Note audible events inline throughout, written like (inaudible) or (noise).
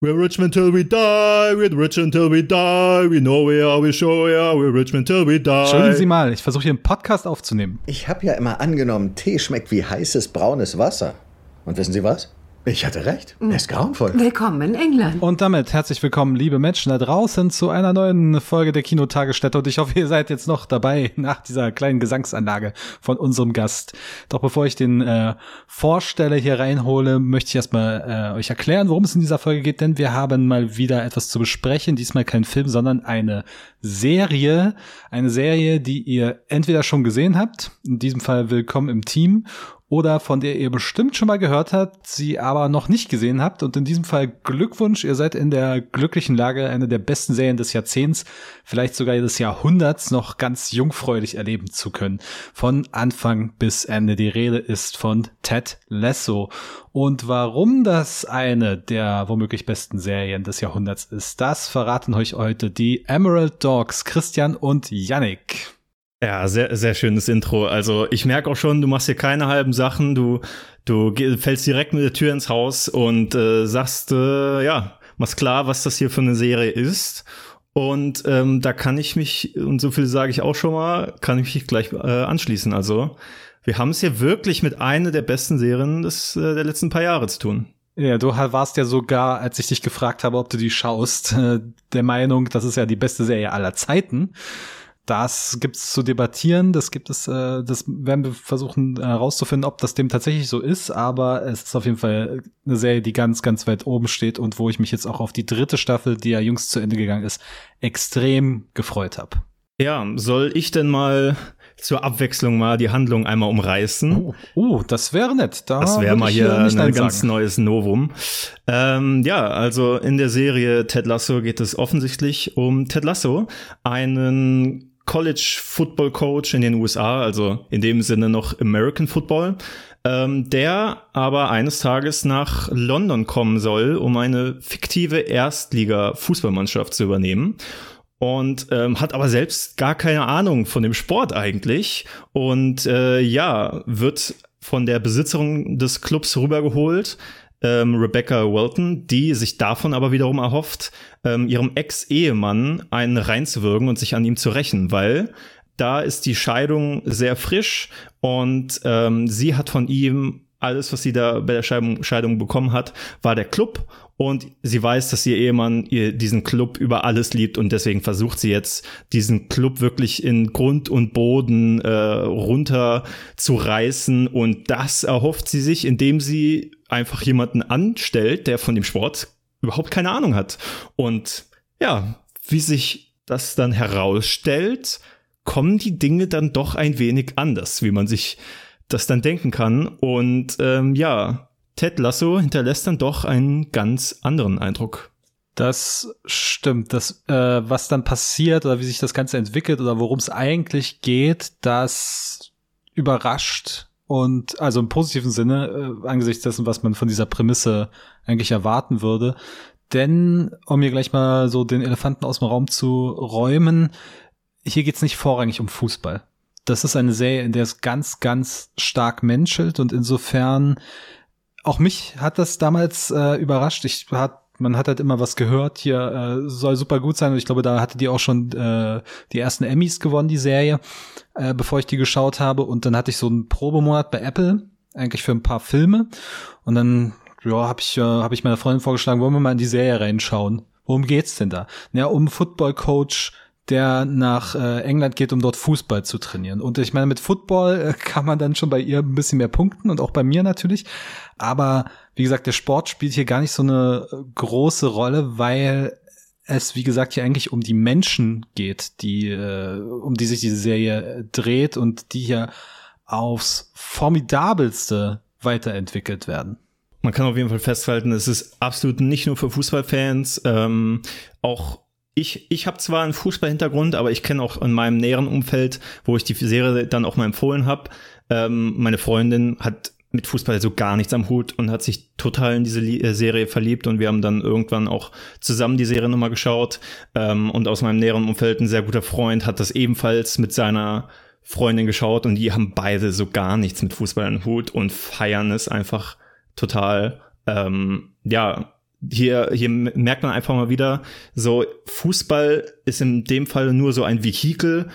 We're rich until we die, we're rich until we die, we know we are, we show we are, we're rich until we die. Entschuldigen Sie mal, ich versuche hier einen Podcast aufzunehmen. Ich habe ja immer angenommen, Tee schmeckt wie heißes braunes Wasser. Und wissen Sie was? Ich hatte recht. Er ist grauenvoll. Willkommen in England. Und damit herzlich willkommen, liebe Menschen da draußen, zu einer neuen Folge der Kinotagesstätte. Und ich hoffe, ihr seid jetzt noch dabei (laughs) nach dieser kleinen Gesangsanlage von unserem Gast. Doch bevor ich den äh, vorstelle, hier reinhole, möchte ich erstmal äh, euch erklären, worum es in dieser Folge geht. Denn wir haben mal wieder etwas zu besprechen. Diesmal kein Film, sondern eine Serie. Eine Serie, die ihr entweder schon gesehen habt, in diesem Fall Willkommen im Team, oder von der ihr bestimmt schon mal gehört habt, sie aber noch nicht gesehen habt. Und in diesem Fall Glückwunsch, ihr seid in der glücklichen Lage, eine der besten Serien des Jahrzehnts, vielleicht sogar des Jahrhunderts noch ganz jungfräulich erleben zu können. Von Anfang bis Ende. Die Rede ist von Ted Lasso. Und warum das eine der womöglich besten Serien des Jahrhunderts ist, das verraten euch heute die Emerald Dogs, Christian und Yannick. Ja, sehr, sehr schönes Intro. Also ich merke auch schon, du machst hier keine halben Sachen, du, du fällst direkt mit der Tür ins Haus und äh, sagst, äh, ja, machst klar, was das hier für eine Serie ist. Und ähm, da kann ich mich, und so viel sage ich auch schon mal, kann ich mich gleich äh, anschließen. Also wir haben es hier wirklich mit einer der besten Serien des, äh, der letzten paar Jahre zu tun. Ja, du warst ja sogar, als ich dich gefragt habe, ob du die schaust, äh, der Meinung, das ist ja die beste Serie aller Zeiten das gibt's zu debattieren, das gibt es, äh, das werden wir versuchen herauszufinden, ob das dem tatsächlich so ist, aber es ist auf jeden Fall eine Serie, die ganz, ganz weit oben steht und wo ich mich jetzt auch auf die dritte Staffel, die ja jüngst zu Ende gegangen ist, extrem gefreut habe. Ja, soll ich denn mal zur Abwechslung mal die Handlung einmal umreißen. Oh, oh das wäre nett. Da das wäre mal hier ein ganz sagen. neues Novum. Ähm, ja, also in der Serie Ted Lasso geht es offensichtlich um Ted Lasso, einen College Football Coach in den USA, also in dem Sinne noch American Football, ähm, der aber eines Tages nach London kommen soll, um eine fiktive Erstliga-Fußballmannschaft zu übernehmen. Und ähm, hat aber selbst gar keine Ahnung von dem Sport eigentlich. Und äh, ja wird von der Besitzerin des Clubs rübergeholt ähm, Rebecca Welton, die sich davon aber wiederum erhofft, ähm, ihrem Ex-Ehemann einen reinzuwirken und sich an ihm zu rächen, weil da ist die Scheidung sehr frisch und ähm, sie hat von ihm alles, was sie da bei der Scheidung, Scheidung bekommen hat, war der Club. Und sie weiß, dass ihr Ehemann ihr diesen Club über alles liebt. Und deswegen versucht sie jetzt diesen Club wirklich in Grund und Boden äh, runter zu reißen und das erhofft sie sich, indem sie einfach jemanden anstellt, der von dem Sport überhaupt keine Ahnung hat. Und ja, wie sich das dann herausstellt, kommen die Dinge dann doch ein wenig anders, wie man sich das dann denken kann. Und ähm, ja, Ted Lasso hinterlässt dann doch einen ganz anderen Eindruck. Das stimmt. Das, äh, was dann passiert oder wie sich das Ganze entwickelt oder worum es eigentlich geht, das überrascht und also im positiven Sinne äh, angesichts dessen, was man von dieser Prämisse eigentlich erwarten würde. Denn, um mir gleich mal so den Elefanten aus dem Raum zu räumen, hier geht's nicht vorrangig um Fußball das ist eine Serie, in der es ganz, ganz stark menschelt und insofern auch mich hat das damals äh, überrascht. Ich hat man hat halt immer was gehört, hier äh, soll super gut sein und ich glaube, da hatte die auch schon äh, die ersten Emmys gewonnen, die Serie, äh, bevor ich die geschaut habe und dann hatte ich so einen Probemonat bei Apple, eigentlich für ein paar Filme und dann ja, habe ich äh, habe ich meiner Freundin vorgeschlagen, wollen wir mal in die Serie reinschauen. Worum geht's denn da? Ja, um Football Coach der nach äh, England geht, um dort Fußball zu trainieren. Und ich meine, mit Football äh, kann man dann schon bei ihr ein bisschen mehr punkten und auch bei mir natürlich. Aber wie gesagt, der Sport spielt hier gar nicht so eine äh, große Rolle, weil es, wie gesagt, hier eigentlich um die Menschen geht, die, äh, um die sich diese Serie äh, dreht und die hier aufs formidabelste weiterentwickelt werden. Man kann auf jeden Fall festhalten, es ist absolut nicht nur für Fußballfans, ähm, auch ich, ich habe zwar einen Fußballhintergrund, aber ich kenne auch in meinem näheren Umfeld, wo ich die Serie dann auch mal empfohlen habe, ähm, meine Freundin hat mit Fußball so gar nichts am Hut und hat sich total in diese äh, Serie verliebt und wir haben dann irgendwann auch zusammen die Serie nochmal geschaut ähm, und aus meinem näheren Umfeld ein sehr guter Freund hat das ebenfalls mit seiner Freundin geschaut und die haben beide so gar nichts mit Fußball am Hut und feiern es einfach total. Ähm, ja, hier, hier merkt man einfach mal wieder, so Fußball ist in dem Fall nur so ein Vehikel,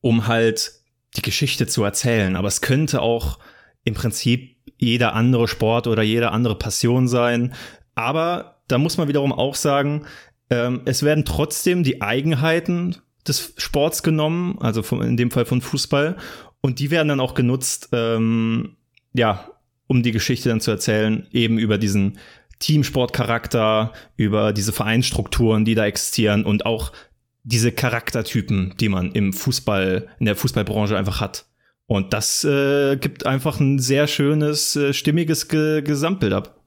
um halt die Geschichte zu erzählen. Aber es könnte auch im Prinzip jeder andere Sport oder jede andere Passion sein. Aber da muss man wiederum auch sagen, ähm, es werden trotzdem die Eigenheiten des Sports genommen, also von, in dem Fall von Fußball, und die werden dann auch genutzt, ähm, ja, um die Geschichte dann zu erzählen, eben über diesen Teamsportcharakter, über diese Vereinsstrukturen, die da existieren und auch diese Charaktertypen, die man im Fußball, in der Fußballbranche einfach hat. Und das äh, gibt einfach ein sehr schönes, äh, stimmiges Ge Gesamtbild ab.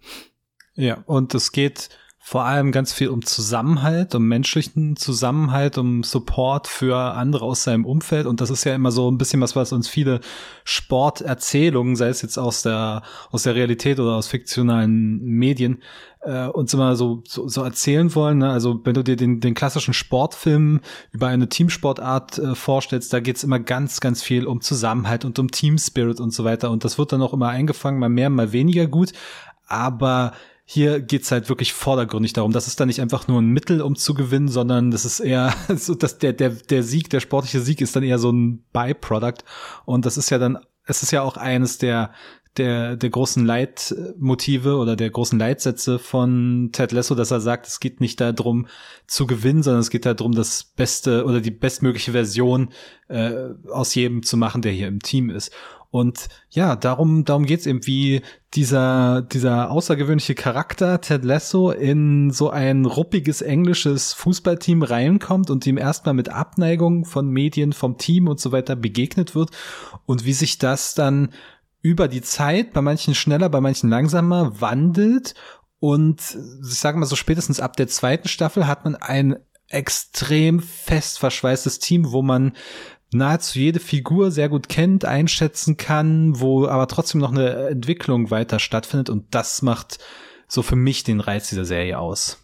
Ja, und es geht vor allem ganz viel um Zusammenhalt, um menschlichen Zusammenhalt, um Support für andere aus seinem Umfeld. Und das ist ja immer so ein bisschen was, was uns viele Sporterzählungen, sei es jetzt aus der, aus der Realität oder aus fiktionalen Medien, äh, uns immer so, so, so erzählen wollen. Ne? Also wenn du dir den, den klassischen Sportfilm über eine Teamsportart äh, vorstellst, da geht's immer ganz, ganz viel um Zusammenhalt und um Team Spirit und so weiter. Und das wird dann auch immer eingefangen, mal mehr, mal weniger gut. Aber hier geht's halt wirklich vordergründig darum. Das ist dann nicht einfach nur ein Mittel, um zu gewinnen, sondern das ist eher (laughs) so, dass der, der, der Sieg, der sportliche Sieg ist dann eher so ein Byproduct. Und das ist ja dann, es ist ja auch eines der, der, der großen Leitmotive oder der großen Leitsätze von Ted Lasso, dass er sagt, es geht nicht darum zu gewinnen, sondern es geht darum, das beste oder die bestmögliche Version äh, aus jedem zu machen, der hier im Team ist. Und ja, darum, darum geht's eben, wie dieser, dieser außergewöhnliche Charakter Ted Lasso in so ein ruppiges englisches Fußballteam reinkommt und ihm erstmal mit Abneigung von Medien, vom Team und so weiter begegnet wird und wie sich das dann über die Zeit, bei manchen schneller, bei manchen langsamer, wandelt. Und ich sage mal so spätestens ab der zweiten Staffel hat man ein extrem fest verschweißtes Team, wo man nahezu jede Figur sehr gut kennt, einschätzen kann, wo aber trotzdem noch eine Entwicklung weiter stattfindet und das macht so für mich den Reiz dieser Serie aus.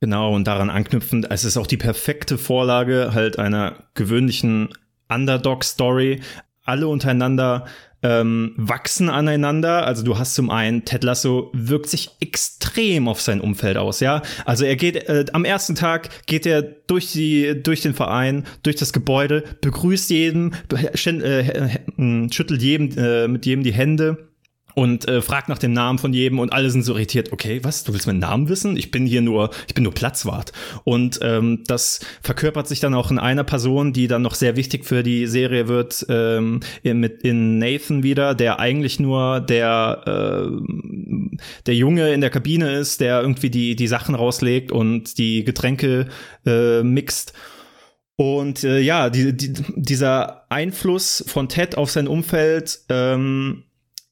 Genau, und daran anknüpfend, es ist auch die perfekte Vorlage halt einer gewöhnlichen Underdog-Story. Alle untereinander ähm, wachsen aneinander. Also du hast zum einen, Ted Lasso wirkt sich extrem auf sein Umfeld aus, ja. Also er geht äh, am ersten Tag geht er durch die durch den Verein, durch das Gebäude, begrüßt jeden, äh, schüttelt jedem äh, mit jedem die Hände und äh, fragt nach dem Namen von jedem und alle sind so irritiert. Okay, was? Du willst meinen Namen wissen? Ich bin hier nur, ich bin nur Platzwart. Und ähm, das verkörpert sich dann auch in einer Person, die dann noch sehr wichtig für die Serie wird, ähm, in, mit in Nathan wieder, der eigentlich nur der äh, der Junge in der Kabine ist, der irgendwie die die Sachen rauslegt und die Getränke äh, mixt. Und äh, ja, die, die, dieser Einfluss von Ted auf sein Umfeld ähm,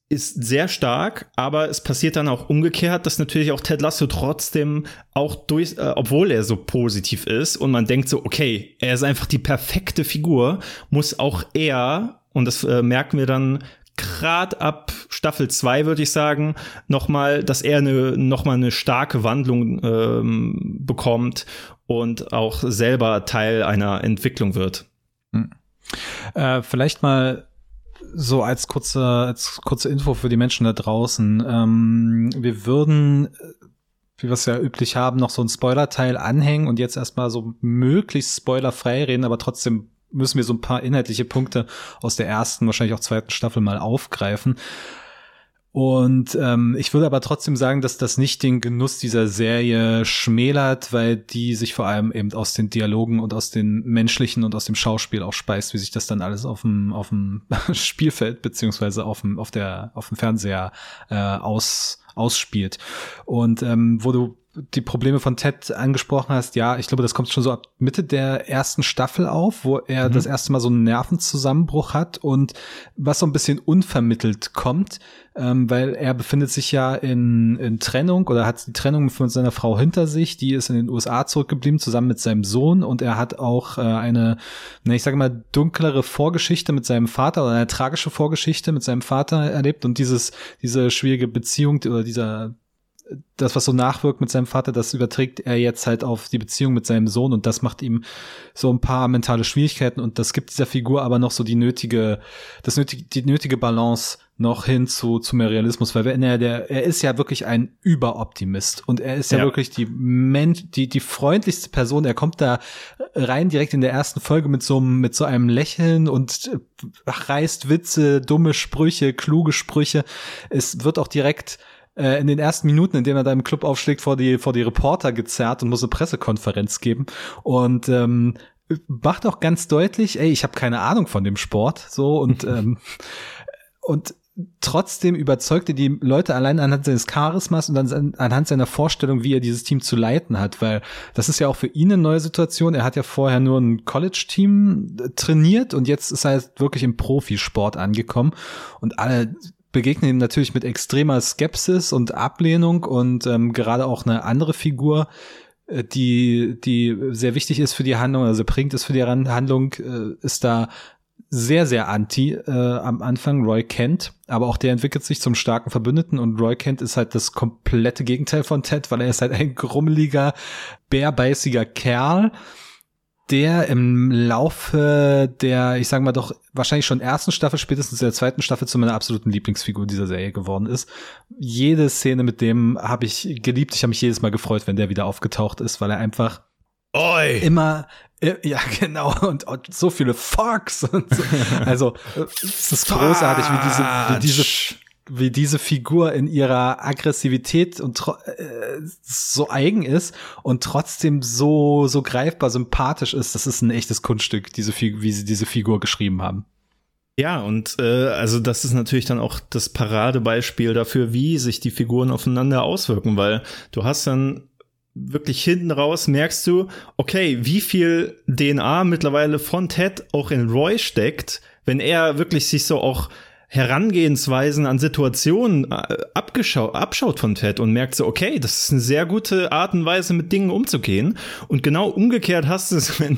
ist sehr stark, aber es passiert dann auch umgekehrt, dass natürlich auch Ted Lasso trotzdem auch durch, äh, obwohl er so positiv ist und man denkt so, okay, er ist einfach die perfekte Figur, muss auch er, und das äh, merken wir dann grad ab Staffel 2, würde ich sagen, nochmal, dass er eine, nochmal eine starke Wandlung ähm, bekommt und auch selber Teil einer Entwicklung wird. Hm. Äh, vielleicht mal so als kurze, als kurze Info für die Menschen da draußen. Ähm, wir würden, wie wir es ja üblich haben, noch so ein Spoiler-Teil anhängen und jetzt erstmal so möglichst spoilerfrei reden, aber trotzdem müssen wir so ein paar inhaltliche Punkte aus der ersten, wahrscheinlich auch zweiten Staffel mal aufgreifen. Und ähm, ich würde aber trotzdem sagen, dass das nicht den Genuss dieser Serie schmälert, weil die sich vor allem eben aus den Dialogen und aus den menschlichen und aus dem Schauspiel auch speist, wie sich das dann alles auf dem auf dem (laughs) Spielfeld beziehungsweise auf dem auf der auf dem Fernseher äh, aus ausspielt. Und ähm, wo du die Probleme von Ted angesprochen hast, ja, ich glaube, das kommt schon so ab Mitte der ersten Staffel auf, wo er mhm. das erste Mal so einen Nervenzusammenbruch hat und was so ein bisschen unvermittelt kommt, ähm, weil er befindet sich ja in, in Trennung oder hat die Trennung von seiner Frau hinter sich, die ist in den USA zurückgeblieben, zusammen mit seinem Sohn und er hat auch äh, eine, na, ich sage mal, dunklere Vorgeschichte mit seinem Vater oder eine tragische Vorgeschichte mit seinem Vater erlebt und dieses, diese schwierige Beziehung oder dieser das, was so nachwirkt mit seinem Vater, das überträgt er jetzt halt auf die Beziehung mit seinem Sohn und das macht ihm so ein paar mentale Schwierigkeiten und das gibt dieser Figur aber noch so die nötige, das nötige, die nötige Balance noch hin zu, zu mehr Realismus, weil wenn er der, er ist ja wirklich ein Überoptimist und er ist ja, ja, wirklich die Mensch, die, die freundlichste Person. Er kommt da rein direkt in der ersten Folge mit so einem, mit so einem Lächeln und reißt Witze, dumme Sprüche, kluge Sprüche. Es wird auch direkt äh, in den ersten Minuten, in denen er da im Club aufschlägt, vor die, vor die Reporter gezerrt und muss eine Pressekonferenz geben. Und ähm, macht auch ganz deutlich, ey, ich habe keine Ahnung von dem Sport, so und (laughs) ähm, und trotzdem überzeugte die Leute allein anhand seines Charismas und anhand seiner Vorstellung, wie er dieses Team zu leiten hat, weil das ist ja auch für ihn eine neue Situation. Er hat ja vorher nur ein College-Team trainiert und jetzt ist er halt wirklich im Profisport angekommen und alle begegnen ihm natürlich mit extremer Skepsis und Ablehnung und ähm, gerade auch eine andere Figur, äh, die, die sehr wichtig ist für die Handlung, also bringt es für die Handlung, äh, ist da sehr, sehr anti äh, am Anfang, Roy Kent. Aber auch der entwickelt sich zum starken Verbündeten und Roy Kent ist halt das komplette Gegenteil von Ted, weil er ist halt ein (laughs) grummeliger, bärbeißiger Kerl, der im Laufe der, ich sag mal doch, wahrscheinlich schon ersten Staffel, spätestens der zweiten Staffel zu meiner absoluten Lieblingsfigur dieser Serie geworden ist. Jede Szene mit dem habe ich geliebt. Ich habe mich jedes Mal gefreut, wenn der wieder aufgetaucht ist, weil er einfach Oi. immer ja, (laughs) genau. Und, und so viele Fucks. (laughs) Und so. Also, es ist großartig, wie diese, wie diese, wie diese Figur in ihrer Aggressivität und äh, so eigen ist und trotzdem so, so greifbar sympathisch ist. Das ist ein echtes Kunststück, diese, wie sie diese Figur geschrieben haben. Ja, und äh, also das ist natürlich dann auch das Paradebeispiel dafür, wie sich die Figuren aufeinander auswirken, weil du hast dann wirklich hinten raus merkst du, okay, wie viel DNA mittlerweile von Ted auch in Roy steckt, wenn er wirklich sich so auch Herangehensweisen an Situationen äh, abgeschaut, abschaut von Ted und merkt so, okay, das ist eine sehr gute Art und Weise, mit Dingen umzugehen. Und genau umgekehrt hast du es, (laughs) wenn,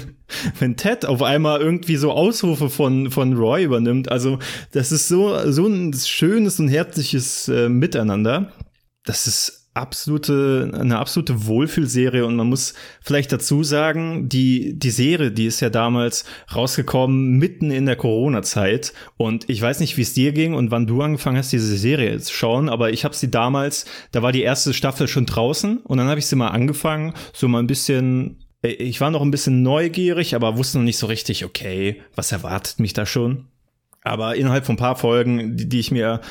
wenn Ted auf einmal irgendwie so Ausrufe von, von Roy übernimmt. Also, das ist so, so ein schönes und herzliches äh, Miteinander. Das ist absolute, eine absolute Wohlfühlserie und man muss vielleicht dazu sagen, die, die Serie, die ist ja damals rausgekommen mitten in der Corona-Zeit und ich weiß nicht, wie es dir ging und wann du angefangen hast, diese Serie zu schauen, aber ich habe sie damals, da war die erste Staffel schon draußen und dann habe ich sie mal angefangen, so mal ein bisschen äh, ich war noch ein bisschen neugierig, aber wusste noch nicht so richtig, okay, was erwartet mich da schon? Aber innerhalb von ein paar Folgen, die, die ich mir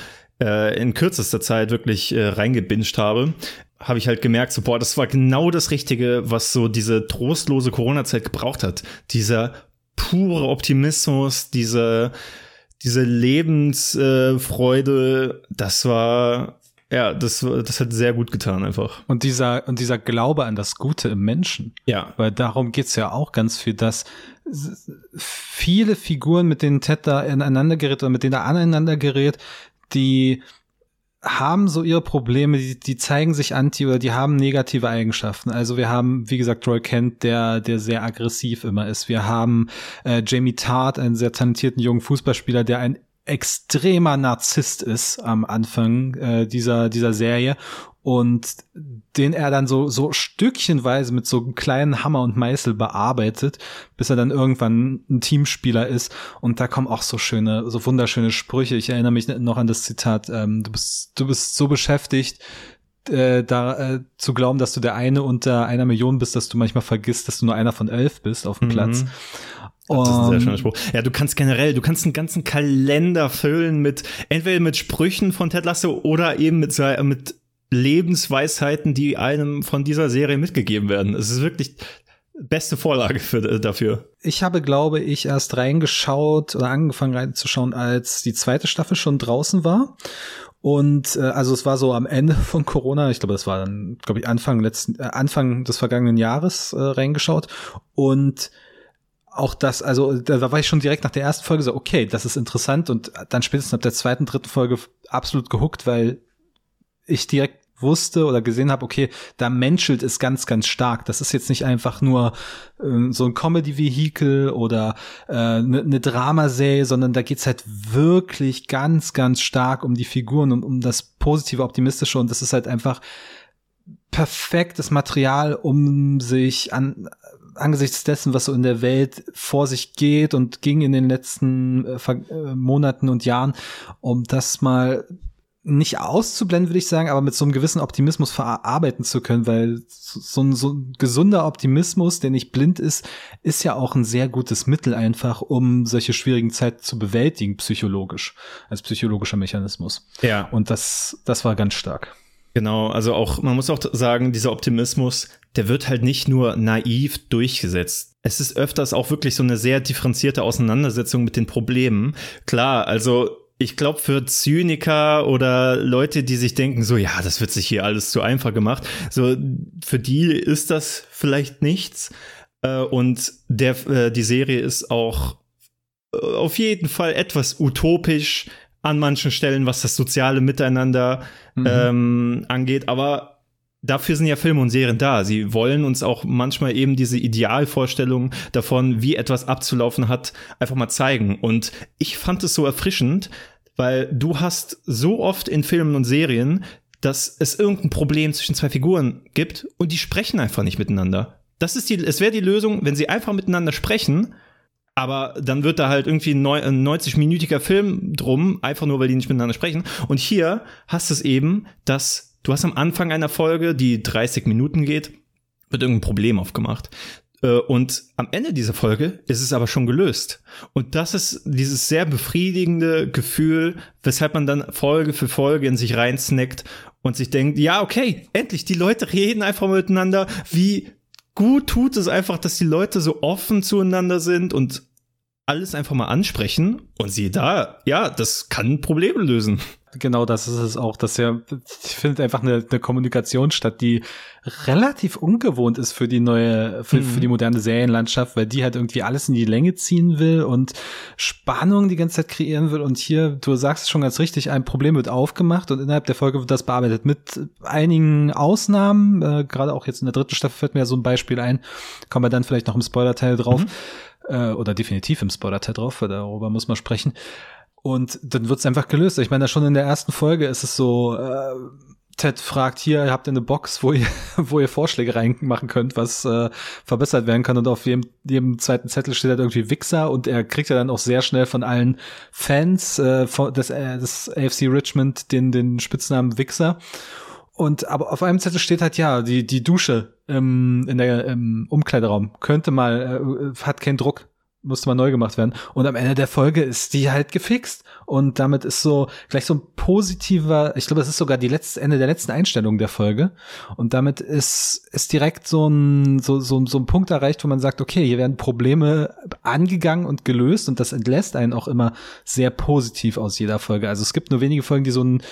äh, in kürzester Zeit wirklich äh, reingebinged habe, habe ich halt gemerkt, so, boah, das war genau das Richtige, was so diese trostlose Corona-Zeit gebraucht hat. Dieser pure Optimismus, diese, diese Lebensfreude, äh, das war, ja, das, das hat sehr gut getan einfach. Und dieser, und dieser Glaube an das Gute im Menschen. Ja. Weil darum geht's ja auch ganz viel, dass viele Figuren, mit denen Ted da ineinander gerät oder mit denen er aneinander gerät, die haben so ihre Probleme, die, die zeigen sich anti oder die haben negative Eigenschaften. Also wir haben, wie gesagt, Roy Kent, der, der sehr aggressiv immer ist. Wir haben äh, Jamie Tart, einen sehr talentierten jungen Fußballspieler, der ein extremer Narzisst ist am Anfang äh, dieser, dieser Serie und den er dann so, so stückchenweise mit so einem kleinen Hammer und Meißel bearbeitet, bis er dann irgendwann ein Teamspieler ist. Und da kommen auch so schöne, so wunderschöne Sprüche. Ich erinnere mich noch an das Zitat, ähm, du bist, du bist so beschäftigt, äh, da äh, zu glauben, dass du der eine unter einer Million bist, dass du manchmal vergisst, dass du nur einer von elf bist auf dem mhm. Platz. Das ist ein sehr schöner Spruch. Ja, du kannst generell, du kannst einen ganzen Kalender füllen mit entweder mit Sprüchen von Ted Lasso oder eben mit, mit Lebensweisheiten, die einem von dieser Serie mitgegeben werden. Es ist wirklich beste Vorlage für, äh, dafür. Ich habe, glaube ich, erst reingeschaut oder angefangen reinzuschauen, als die zweite Staffel schon draußen war. Und äh, also es war so am Ende (laughs) von Corona, ich glaube, das war dann, glaube ich, Anfang letzten, äh, Anfang des vergangenen Jahres äh, reingeschaut. Und auch das, also da war ich schon direkt nach der ersten Folge so, okay, das ist interessant und dann spätestens ab der zweiten, dritten Folge absolut gehuckt, weil ich direkt wusste oder gesehen habe, okay, da menschelt es ganz, ganz stark. Das ist jetzt nicht einfach nur äh, so ein Comedy-Vehikel oder eine äh, ne, ne Dramaserie, sondern da geht's halt wirklich ganz, ganz stark um die Figuren und um das positive, optimistische und das ist halt einfach perfektes Material, um sich an angesichts dessen, was so in der Welt vor sich geht und ging in den letzten äh, äh, Monaten und Jahren, um das mal nicht auszublenden, würde ich sagen, aber mit so einem gewissen Optimismus verarbeiten zu können, weil so ein, so ein gesunder Optimismus, der nicht blind ist, ist ja auch ein sehr gutes Mittel einfach, um solche schwierigen Zeiten zu bewältigen, psychologisch, als psychologischer Mechanismus. Ja. Und das, das war ganz stark. Genau, also auch, man muss auch sagen, dieser Optimismus, der wird halt nicht nur naiv durchgesetzt. Es ist öfters auch wirklich so eine sehr differenzierte Auseinandersetzung mit den Problemen. Klar, also ich glaube, für Zyniker oder Leute, die sich denken, so, ja, das wird sich hier alles zu einfach gemacht, so, für die ist das vielleicht nichts. Äh, und der, äh, die Serie ist auch äh, auf jeden Fall etwas utopisch an manchen Stellen, was das soziale Miteinander mhm. ähm, angeht. Aber dafür sind ja Filme und Serien da. Sie wollen uns auch manchmal eben diese Idealvorstellung davon, wie etwas abzulaufen hat, einfach mal zeigen. Und ich fand es so erfrischend, weil du hast so oft in Filmen und Serien, dass es irgendein Problem zwischen zwei Figuren gibt und die sprechen einfach nicht miteinander. Das ist die, es wäre die Lösung, wenn sie einfach miteinander sprechen, aber dann wird da halt irgendwie ein 90-minütiger Film drum, einfach nur, weil die nicht miteinander sprechen. Und hier hast du es eben, dass Du hast am Anfang einer Folge, die 30 Minuten geht, wird irgendein Problem aufgemacht. Äh, und am Ende dieser Folge ist es aber schon gelöst. Und das ist dieses sehr befriedigende Gefühl, weshalb man dann Folge für Folge in sich reinsnackt und sich denkt, ja, okay, endlich, die Leute reden einfach miteinander. Wie gut tut es einfach, dass die Leute so offen zueinander sind und alles einfach mal ansprechen und sie da, ja, das kann Probleme lösen. Genau, das ist es auch, dass ja, ich finde einfach eine, eine Kommunikation statt, die relativ ungewohnt ist für die neue, für, mhm. für die moderne Serienlandschaft, weil die halt irgendwie alles in die Länge ziehen will und Spannung die ganze Zeit kreieren will. Und hier, du sagst es schon ganz richtig, ein Problem wird aufgemacht und innerhalb der Folge wird das bearbeitet mit einigen Ausnahmen. Äh, Gerade auch jetzt in der dritten Staffel fällt mir ja so ein Beispiel ein. Kommen wir dann vielleicht noch im Spoiler-Teil drauf. Mhm äh, oder definitiv im Spoiler-Teil drauf, weil darüber muss man sprechen. Und dann wird's einfach gelöst. Ich meine, schon in der ersten Folge ist es so, äh, Ted fragt hier, ihr habt eine Box, wo ihr, (laughs) wo ihr Vorschläge reinmachen könnt, was äh, verbessert werden kann. Und auf jedem, jedem zweiten Zettel steht halt irgendwie Wichser und er kriegt ja dann auch sehr schnell von allen Fans äh, des, äh, des AFC Richmond den, den Spitznamen Wichser. Und aber auf einem Zettel steht halt ja, die, die Dusche ähm, in der im Umkleideraum könnte mal, äh, hat keinen Druck, musste mal neu gemacht werden. Und am Ende der Folge ist die halt gefixt. Und damit ist so gleich so ein positiver, ich glaube, das ist sogar die letzte Ende der letzten Einstellung der Folge. Und damit ist, ist direkt so ein, so, so, so ein Punkt erreicht, wo man sagt, okay, hier werden Probleme angegangen und gelöst und das entlässt einen auch immer sehr positiv aus jeder Folge. Also es gibt nur wenige Folgen, die so ein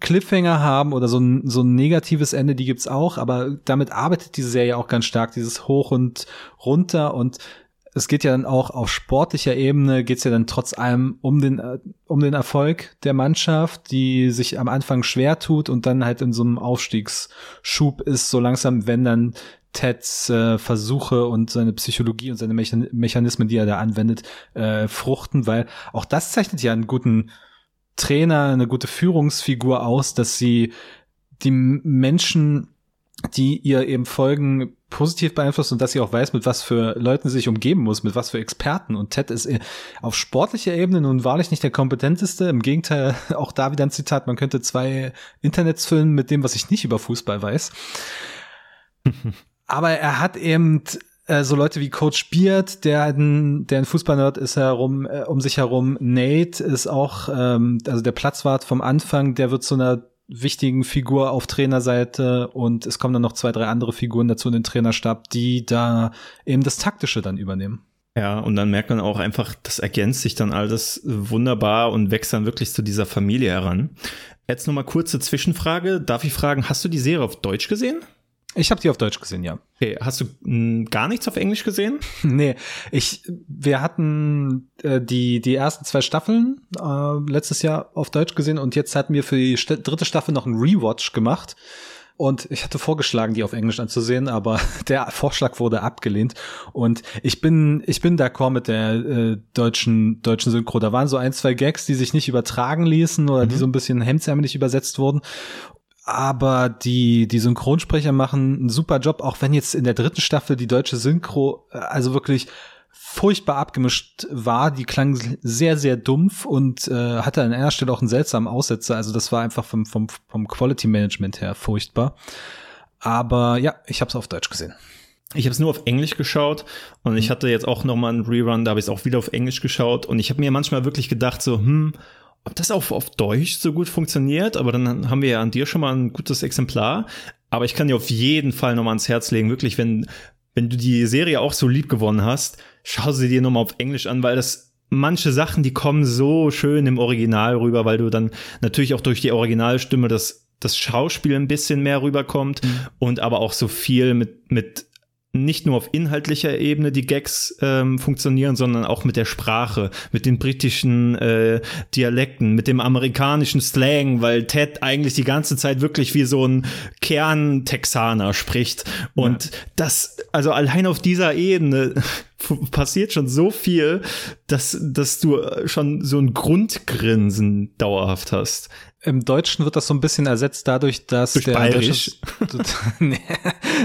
Cliffhanger haben oder so ein, so ein negatives Ende, die gibt's auch, aber damit arbeitet diese Serie auch ganz stark, dieses Hoch und runter und es geht ja dann auch auf sportlicher Ebene geht's ja dann trotz allem um den um den Erfolg der Mannschaft, die sich am Anfang schwer tut und dann halt in so einem Aufstiegsschub ist, so langsam, wenn dann Teds äh, Versuche und seine Psychologie und seine Mechanismen, die er da anwendet, äh, fruchten, weil auch das zeichnet ja einen guten Trainer, eine gute Führungsfigur aus, dass sie die Menschen, die ihr eben folgen, positiv beeinflusst und dass sie auch weiß, mit was für Leuten sie sich umgeben muss, mit was für Experten. Und Ted ist auf sportlicher Ebene nun wahrlich nicht der kompetenteste. Im Gegenteil, (laughs) auch da wieder ein Zitat, man könnte zwei Internets füllen mit dem, was ich nicht über Fußball weiß. (laughs) Aber er hat eben äh, so Leute wie Coach Beard, der ein, der ein Fußballnerd ist herum, äh, um sich herum. Nate ist auch, ähm, also der Platzwart vom Anfang, der wird zu einer wichtigen Figur auf Trainerseite und es kommen dann noch zwei, drei andere Figuren dazu in den Trainerstab, die da eben das Taktische dann übernehmen. Ja, und dann merkt man auch einfach, das ergänzt sich dann alles wunderbar und wächst dann wirklich zu dieser Familie heran. Jetzt nochmal kurze Zwischenfrage. Darf ich fragen, hast du die Serie auf Deutsch gesehen? Ich habe die auf Deutsch gesehen, ja. Okay, hast du mh, hm, gar nichts auf Englisch gesehen? (laughs) nee, ich wir hatten äh, die die ersten zwei Staffeln äh, letztes Jahr auf Deutsch gesehen und jetzt hatten wir für die St dritte Staffel noch einen Rewatch gemacht. Und ich hatte vorgeschlagen, die auf Englisch anzusehen, aber (laughs) der Vorschlag wurde abgelehnt. Und ich bin, ich bin d'accord mit der äh, deutschen, deutschen Synchro. Da waren so ein, zwei Gags, die sich nicht übertragen ließen oder mhm. die so ein bisschen hemdsärmelig übersetzt wurden. Aber die, die Synchronsprecher machen einen super Job, auch wenn jetzt in der dritten Staffel die deutsche Synchro, äh, also wirklich furchtbar abgemischt war. Die klang sehr, sehr dumpf und äh, hatte an einer Stelle auch einen seltsamen Aussetzer. Also das war einfach vom, vom, vom Quality Management her furchtbar. Aber ja, ich habe es auf Deutsch gesehen. Ich habe es nur auf Englisch geschaut und ich mhm. hatte jetzt auch noch mal einen Rerun, da habe ich es auch wieder auf Englisch geschaut und ich habe mir manchmal wirklich gedacht so, hm, ob das auch auf Deutsch so gut funktioniert, aber dann haben wir ja an dir schon mal ein gutes Exemplar. Aber ich kann dir auf jeden Fall noch mal ans Herz legen, wirklich, wenn, wenn du die Serie auch so lieb gewonnen hast, schau sie dir noch mal auf Englisch an, weil das manche Sachen, die kommen so schön im Original rüber, weil du dann natürlich auch durch die Originalstimme das das Schauspiel ein bisschen mehr rüberkommt mhm. und aber auch so viel mit mit nicht nur auf inhaltlicher Ebene die Gags ähm, funktionieren, sondern auch mit der Sprache, mit den britischen äh, Dialekten, mit dem amerikanischen Slang, weil Ted eigentlich die ganze Zeit wirklich wie so ein Kern-Texaner spricht. Und ja. das, also allein auf dieser Ebene (laughs) passiert schon so viel, dass, dass du schon so ein Grundgrinsen dauerhaft hast. Im Deutschen wird das so ein bisschen ersetzt dadurch, dass Durch der Bayerisch. (laughs) nee,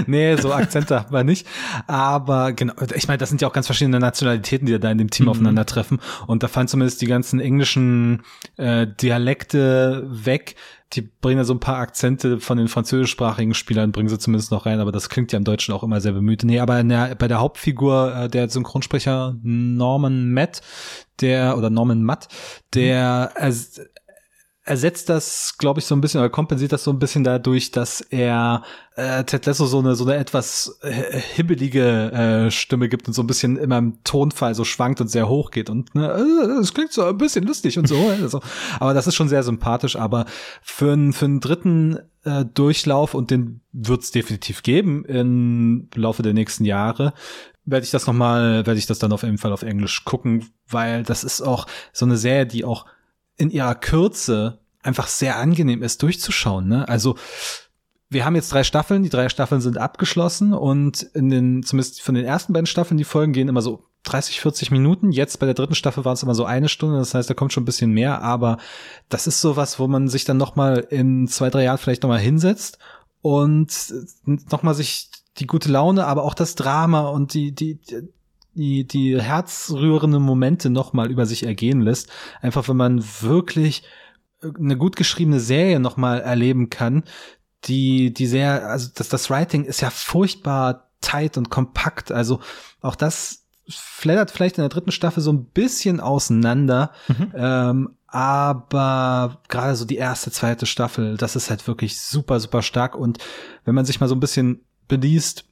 nee, so Akzente haben wir nicht. Aber genau, ich meine, das sind ja auch ganz verschiedene Nationalitäten, die da in dem Team mhm. aufeinandertreffen. Und da fallen zumindest die ganzen englischen äh, Dialekte weg. Die bringen ja so ein paar Akzente von den französischsprachigen Spielern, bringen sie zumindest noch rein, aber das klingt ja im Deutschen auch immer sehr bemüht. Nee, aber der, bei der Hauptfigur, äh, der Synchronsprecher Norman Matt, der, oder Norman Matt, der, äh, ersetzt das, glaube ich, so ein bisschen oder kompensiert das so ein bisschen dadurch, dass er äh, Ted Lasso so eine so eine etwas äh, hibbelige äh, Stimme gibt und so ein bisschen immer im Tonfall so schwankt und sehr hoch geht und ne, äh, es klingt so ein bisschen lustig und so. (laughs) also, aber das ist schon sehr sympathisch. Aber für einen für einen dritten äh, Durchlauf und den wird's definitiv geben im Laufe der nächsten Jahre werde ich das noch mal werde ich das dann auf jeden Fall auf Englisch gucken, weil das ist auch so eine Serie, die auch in ihrer Kürze einfach sehr angenehm ist durchzuschauen. Ne? Also wir haben jetzt drei Staffeln, die drei Staffeln sind abgeschlossen und in den, zumindest von den ersten beiden Staffeln, die Folgen gehen immer so 30, 40 Minuten. Jetzt bei der dritten Staffel waren es immer so eine Stunde, das heißt, da kommt schon ein bisschen mehr, aber das ist sowas, wo man sich dann nochmal in zwei, drei Jahren vielleicht nochmal hinsetzt und nochmal sich die gute Laune, aber auch das Drama und die, die, die, die herzrührenden Momente nochmal über sich ergehen lässt. Einfach, wenn man wirklich eine gut geschriebene Serie nochmal erleben kann, die, die sehr, also das, das Writing ist ja furchtbar tight und kompakt. Also auch das flattert vielleicht in der dritten Staffel so ein bisschen auseinander. Mhm. Ähm, aber gerade so die erste, zweite Staffel, das ist halt wirklich super, super stark. Und wenn man sich mal so ein bisschen beliest,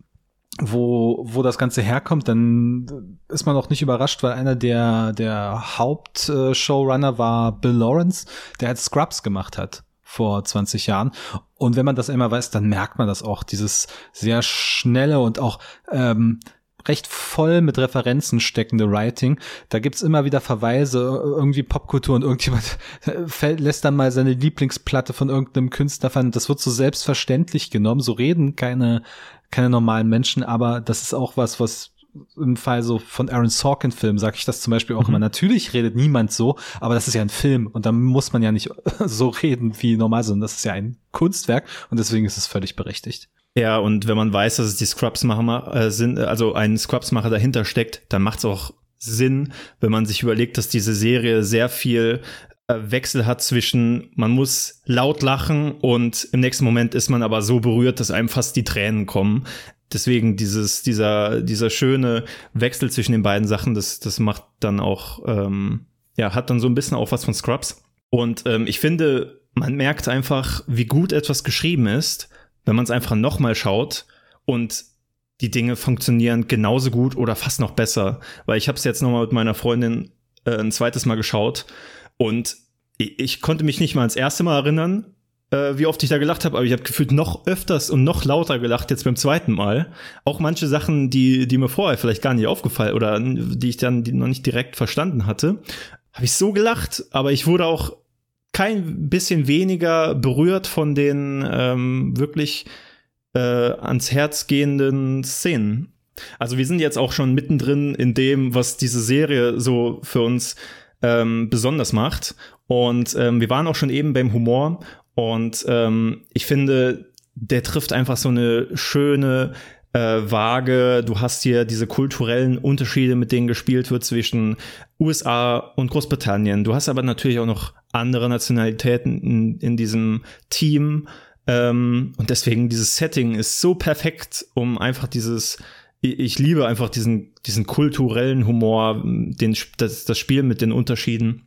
wo, wo das Ganze herkommt, dann ist man auch nicht überrascht, weil einer der, der Hauptshowrunner war Bill Lawrence, der halt Scrubs gemacht hat vor 20 Jahren. Und wenn man das immer weiß, dann merkt man das auch, dieses sehr schnelle und auch ähm, recht voll mit Referenzen steckende Writing. Da gibt's immer wieder Verweise, irgendwie Popkultur und irgendjemand (laughs) fällt, lässt dann mal seine Lieblingsplatte von irgendeinem Künstler fallen. Das wird so selbstverständlich genommen. So reden keine keine normalen Menschen, aber das ist auch was, was im Fall so von Aaron Sorkin Film sage ich das zum Beispiel auch mhm. immer. Natürlich redet niemand so, aber das ist ja ein Film und da muss man ja nicht (laughs) so reden wie normal, sondern das ist ja ein Kunstwerk und deswegen ist es völlig berechtigt. Ja, und wenn man weiß, dass es die Scrubs-Macher äh, sind, also ein Scrubs-Macher dahinter steckt, dann macht es auch Sinn, wenn man sich überlegt, dass diese Serie sehr viel äh, Wechsel hat zwischen, man muss laut lachen und im nächsten Moment ist man aber so berührt, dass einem fast die Tränen kommen. Deswegen dieses, dieser, dieser schöne Wechsel zwischen den beiden Sachen, das, das macht dann auch, ähm, ja, hat dann so ein bisschen auch was von Scrubs. Und ähm, ich finde, man merkt einfach, wie gut etwas geschrieben ist, wenn man es einfach nochmal schaut und die Dinge funktionieren genauso gut oder fast noch besser. Weil ich habe es jetzt nochmal mit meiner Freundin äh, ein zweites Mal geschaut und ich konnte mich nicht mal ans erste Mal erinnern, äh, wie oft ich da gelacht habe, aber ich habe gefühlt noch öfters und noch lauter gelacht jetzt beim zweiten Mal. Auch manche Sachen, die, die mir vorher vielleicht gar nicht aufgefallen oder die ich dann noch nicht direkt verstanden hatte, habe ich so gelacht, aber ich wurde auch kein bisschen weniger berührt von den ähm, wirklich äh, ans Herz gehenden Szenen. Also wir sind jetzt auch schon mittendrin in dem, was diese Serie so für uns ähm, besonders macht. Und ähm, wir waren auch schon eben beim Humor. Und ähm, ich finde, der trifft einfach so eine schöne äh, Waage. Du hast hier diese kulturellen Unterschiede, mit denen gespielt wird zwischen USA und Großbritannien. Du hast aber natürlich auch noch andere Nationalitäten in, in diesem Team. Ähm, und deswegen dieses Setting ist so perfekt, um einfach dieses ich liebe einfach diesen, diesen kulturellen Humor, den, das, das Spiel mit den Unterschieden.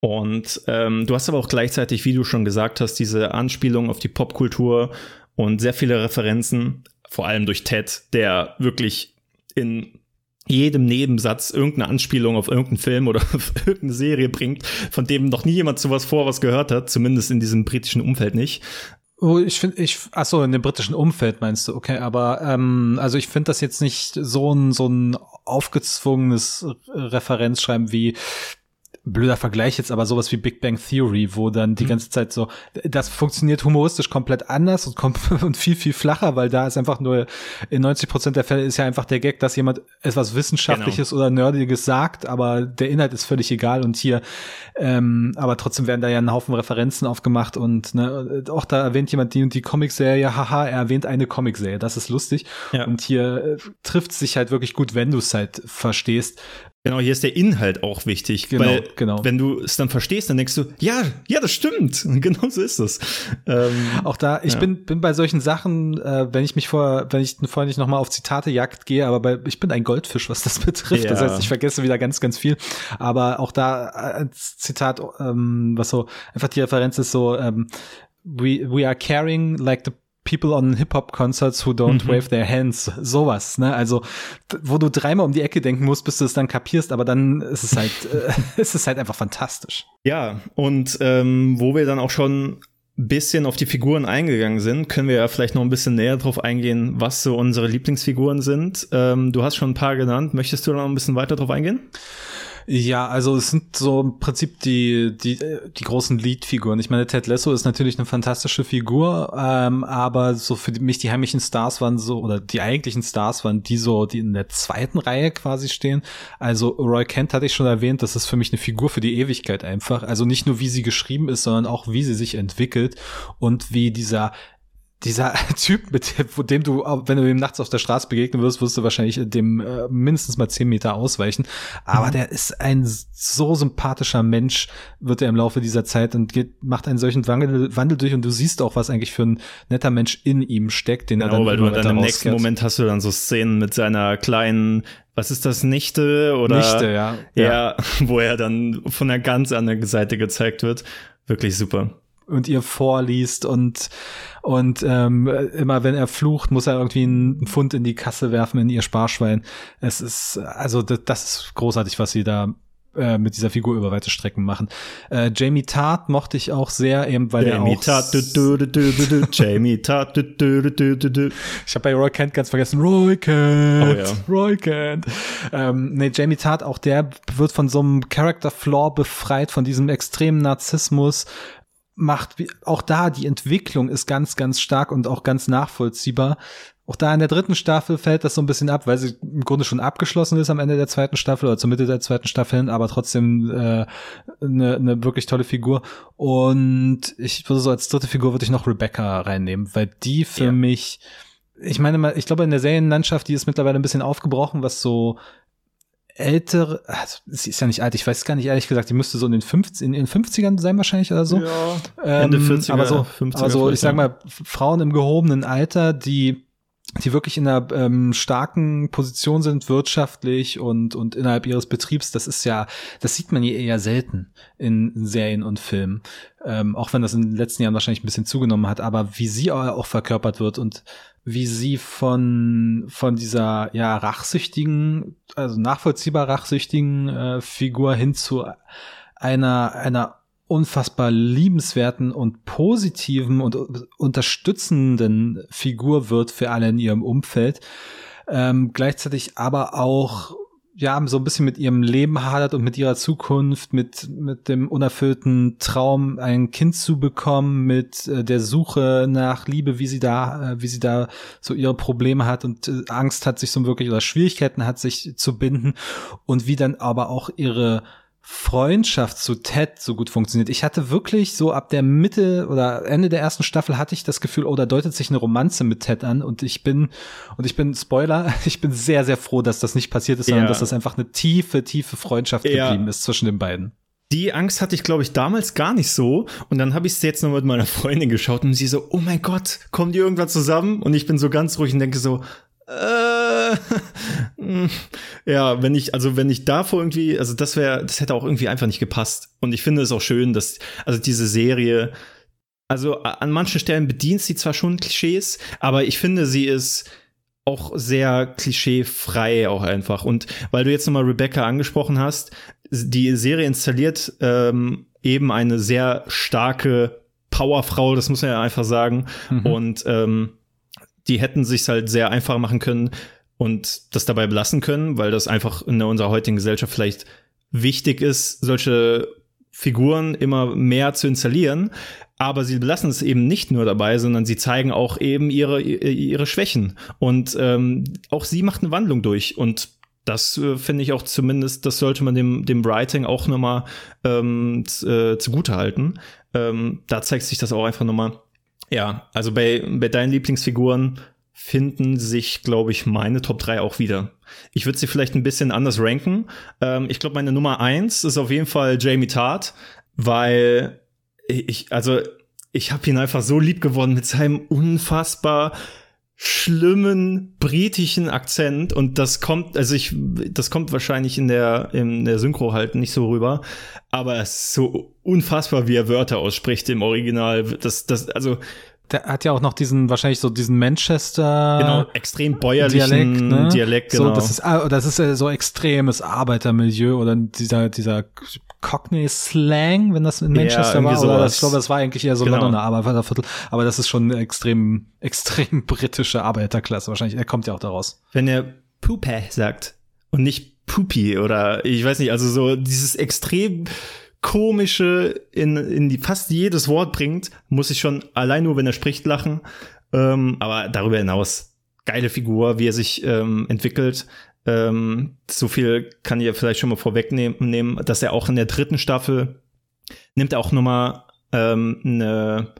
Und ähm, du hast aber auch gleichzeitig, wie du schon gesagt hast, diese Anspielung auf die Popkultur und sehr viele Referenzen, vor allem durch Ted, der wirklich in jedem Nebensatz irgendeine Anspielung auf irgendeinen Film oder (laughs) auf irgendeine Serie bringt, von dem noch nie jemand sowas vor was gehört hat, zumindest in diesem britischen Umfeld nicht. Oh, ich finde, ich, ach so, in dem britischen Umfeld meinst du, okay, aber ähm, also ich finde das jetzt nicht so ein so ein aufgezwungenes Referenzschreiben wie blöder Vergleich jetzt, aber sowas wie Big Bang Theory, wo dann die mhm. ganze Zeit so, das funktioniert humoristisch komplett anders und, kommt (laughs) und viel, viel flacher, weil da ist einfach nur, in 90 Prozent der Fälle ist ja einfach der Gag, dass jemand etwas Wissenschaftliches genau. oder Nerdiges sagt, aber der Inhalt ist völlig egal und hier, ähm, aber trotzdem werden da ja ein Haufen Referenzen aufgemacht und ne, auch da erwähnt jemand die und die Comicserie, haha, er erwähnt eine Comicserie, das ist lustig ja. und hier äh, trifft sich halt wirklich gut, wenn du es halt verstehst Genau, hier ist der Inhalt auch wichtig. Genau, weil, genau. Wenn du es dann verstehst, dann denkst du, ja, ja, das stimmt. (laughs) Genau so ist es. Ähm, auch da, ich ja. bin, bin bei solchen Sachen, äh, wenn ich mich vor, wenn ich vorher nicht nochmal auf Zitatejagd gehe, aber bei, ich bin ein Goldfisch, was das (laughs) betrifft. Ja. Das heißt, ich vergesse wieder ganz, ganz viel. Aber auch da als Zitat, ähm, was so, einfach die Referenz ist so, ähm, we, we are caring like the People on Hip-Hop-Concerts who don't mhm. wave their hands. Sowas, ne? Also, wo du dreimal um die Ecke denken musst, bis du es dann kapierst, aber dann ist es halt, (laughs) äh, ist es halt einfach fantastisch. Ja, und ähm, wo wir dann auch schon bisschen auf die Figuren eingegangen sind, können wir ja vielleicht noch ein bisschen näher drauf eingehen, was so unsere Lieblingsfiguren sind. Ähm, du hast schon ein paar genannt. Möchtest du noch ein bisschen weiter drauf eingehen? Ja, also es sind so im Prinzip die, die, die großen Lead-Figuren. Ich meine, Ted Lasso ist natürlich eine fantastische Figur, ähm, aber so für mich die heimlichen Stars waren so, oder die eigentlichen Stars waren die so, die in der zweiten Reihe quasi stehen. Also Roy Kent hatte ich schon erwähnt, das ist für mich eine Figur für die Ewigkeit einfach. Also nicht nur, wie sie geschrieben ist, sondern auch, wie sie sich entwickelt und wie dieser dieser (laughs) Typ, mit dem du, wenn du ihm nachts auf der Straße begegnen wirst, wirst du wahrscheinlich dem äh, mindestens mal zehn Meter ausweichen. Aber mhm. der ist ein so sympathischer Mensch, wird er im Laufe dieser Zeit und geht, macht einen solchen Wandel, Wandel durch und du siehst auch, was eigentlich für ein netter Mensch in ihm steckt, den genau, er dann weil du dann im nächsten Moment hast du dann so Szenen mit seiner kleinen was ist das, Nichte oder Nichte, ja. ja. Ja, (laughs) wo er dann von der ganz anderen Seite gezeigt wird. Wirklich super und ihr vorliest und und ähm, immer wenn er flucht, muss er irgendwie einen Pfund in die Kasse werfen in ihr Sparschwein. Es ist also das, das ist großartig, was sie da äh, mit dieser Figur über weite Strecken machen. Äh, Jamie Tart mochte ich auch sehr, eben weil Jamie er auch Tart, du, du, du, du, du, (laughs) Jamie Tart, du, du, du, du, du. Ich habe bei Roy Kent ganz vergessen, Roy Kent, oh, ja. Roy Kent. Ähm, nee, Jamie Tart, auch der wird von so einem Character Flaw befreit, von diesem extremen Narzissmus, macht, auch da die Entwicklung ist ganz, ganz stark und auch ganz nachvollziehbar. Auch da in der dritten Staffel fällt das so ein bisschen ab, weil sie im Grunde schon abgeschlossen ist am Ende der zweiten Staffel oder zur Mitte der zweiten Staffel hin, aber trotzdem äh, eine, eine wirklich tolle Figur. Und ich würde so als dritte Figur würde ich noch Rebecca reinnehmen, weil die für ja. mich ich meine, ich glaube, in der Serienlandschaft, die ist mittlerweile ein bisschen aufgebrochen, was so ältere, also sie ist ja nicht alt, ich weiß gar nicht ehrlich gesagt, die müsste so in den, 50, in den 50ern sein wahrscheinlich oder so. Ja, ähm, Ende 40er, aber so, 50er. Aber so, ich sag mal, Frauen im gehobenen Alter, die die wirklich in einer ähm, starken Position sind wirtschaftlich und und innerhalb ihres Betriebs, das ist ja, das sieht man ja eher selten in Serien und Filmen, ähm, auch wenn das in den letzten Jahren wahrscheinlich ein bisschen zugenommen hat, aber wie sie auch verkörpert wird und wie sie von, von dieser, ja, rachsüchtigen, also nachvollziehbar rachsüchtigen äh, Figur hin zu einer, einer unfassbar liebenswerten und positiven und unterstützenden Figur wird für alle in ihrem Umfeld. Ähm, gleichzeitig aber auch ja, so ein bisschen mit ihrem Leben hadert und mit ihrer Zukunft, mit, mit dem unerfüllten Traum, ein Kind zu bekommen, mit äh, der Suche nach Liebe, wie sie da, äh, wie sie da so ihre Probleme hat und äh, Angst hat, sich so wirklich oder Schwierigkeiten hat, sich zu binden und wie dann aber auch ihre Freundschaft zu Ted so gut funktioniert. Ich hatte wirklich so ab der Mitte oder Ende der ersten Staffel hatte ich das Gefühl, oh, da deutet sich eine Romanze mit Ted an und ich bin und ich bin Spoiler, (laughs) ich bin sehr sehr froh, dass das nicht passiert ist, sondern ja. dass das einfach eine tiefe tiefe Freundschaft ja. geblieben ist zwischen den beiden. Die Angst hatte ich, glaube ich, damals gar nicht so. Und dann habe ich es jetzt noch mit meiner Freundin geschaut und sie so, oh mein Gott, kommen die irgendwann zusammen? Und ich bin so ganz ruhig und denke so, äh, (laughs) ja, wenn ich, also wenn ich davor irgendwie, also das wäre, das hätte auch irgendwie einfach nicht gepasst. Und ich finde es auch schön, dass, also diese Serie, also an manchen Stellen bedient sie zwar schon Klischees, aber ich finde, sie ist auch sehr klischeefrei auch einfach. Und weil du jetzt nochmal Rebecca angesprochen hast, die Serie installiert ähm, eben eine sehr starke Powerfrau, das muss man ja einfach sagen. Mhm. Und ähm, die hätten sich halt sehr einfach machen können und das dabei belassen können, weil das einfach in unserer heutigen Gesellschaft vielleicht wichtig ist, solche Figuren immer mehr zu installieren. Aber sie belassen es eben nicht nur dabei, sondern sie zeigen auch eben ihre, ihre Schwächen. Und ähm, auch sie macht eine Wandlung durch. Und das äh, finde ich auch zumindest, das sollte man dem, dem Writing auch nochmal ähm, äh, zugute halten. Ähm, da zeigt sich das auch einfach nochmal ja, also bei, bei deinen Lieblingsfiguren finden sich, glaube ich, meine Top 3 auch wieder. Ich würde sie vielleicht ein bisschen anders ranken. Ähm, ich glaube, meine Nummer 1 ist auf jeden Fall Jamie Tart, weil ich, also ich habe ihn einfach so lieb gewonnen mit seinem unfassbar schlimmen britischen Akzent und das kommt, also ich, das kommt wahrscheinlich in der, in der Synchro halt nicht so rüber, aber es ist so unfassbar, wie er Wörter ausspricht im Original. Das, das, also, der hat ja auch noch diesen, wahrscheinlich so diesen Manchester. Genau, extrem bäuerlichen Dialekt, ne? Dialekt genau. So, das ist, ah, das ist ja so extremes Arbeitermilieu oder dieser, dieser Cockney-Slang, wenn das in Manchester ja, war. Oder das, ich glaube, das war eigentlich eher so genau. Londoner Arbeiterviertel. Aber das ist schon extrem, extrem (laughs) britische Arbeiterklasse wahrscheinlich. Er kommt ja auch daraus. Wenn er Poopa sagt und nicht Poopy oder ich weiß nicht, also so dieses extrem komische in, in die fast jedes Wort bringt, muss ich schon allein nur, wenn er spricht, lachen. Ähm, aber darüber hinaus geile Figur, wie er sich ähm, entwickelt. Ähm, so viel kann ich vielleicht schon mal vorwegnehmen, dass er auch in der dritten Staffel nimmt er auch nochmal ähm, eine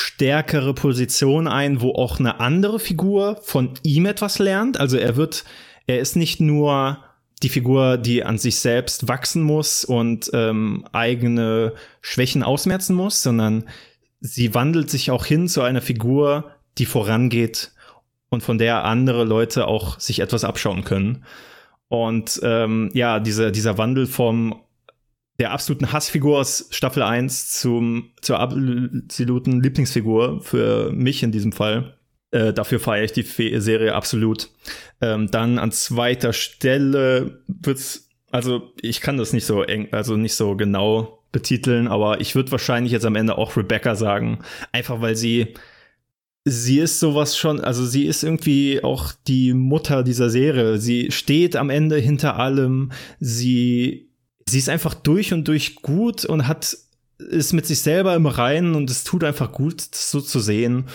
stärkere Position ein, wo auch eine andere Figur von ihm etwas lernt. Also er wird, er ist nicht nur die Figur, die an sich selbst wachsen muss und ähm, eigene Schwächen ausmerzen muss, sondern sie wandelt sich auch hin zu einer Figur, die vorangeht und von der andere Leute auch sich etwas abschauen können. Und ähm, ja, dieser, dieser Wandel vom der absoluten Hassfigur aus Staffel 1 zum, zur absoluten Lieblingsfigur für mich in diesem Fall äh, dafür feiere ich die Serie absolut. Ähm, dann an zweiter Stelle wird's, also ich kann das nicht so eng, also nicht so genau betiteln, aber ich würde wahrscheinlich jetzt am Ende auch Rebecca sagen, einfach weil sie sie ist sowas schon, also sie ist irgendwie auch die Mutter dieser Serie. Sie steht am Ende hinter allem. Sie, sie ist einfach durch und durch gut und hat, ist mit sich selber im Reinen und es tut einfach gut, das so zu sehen.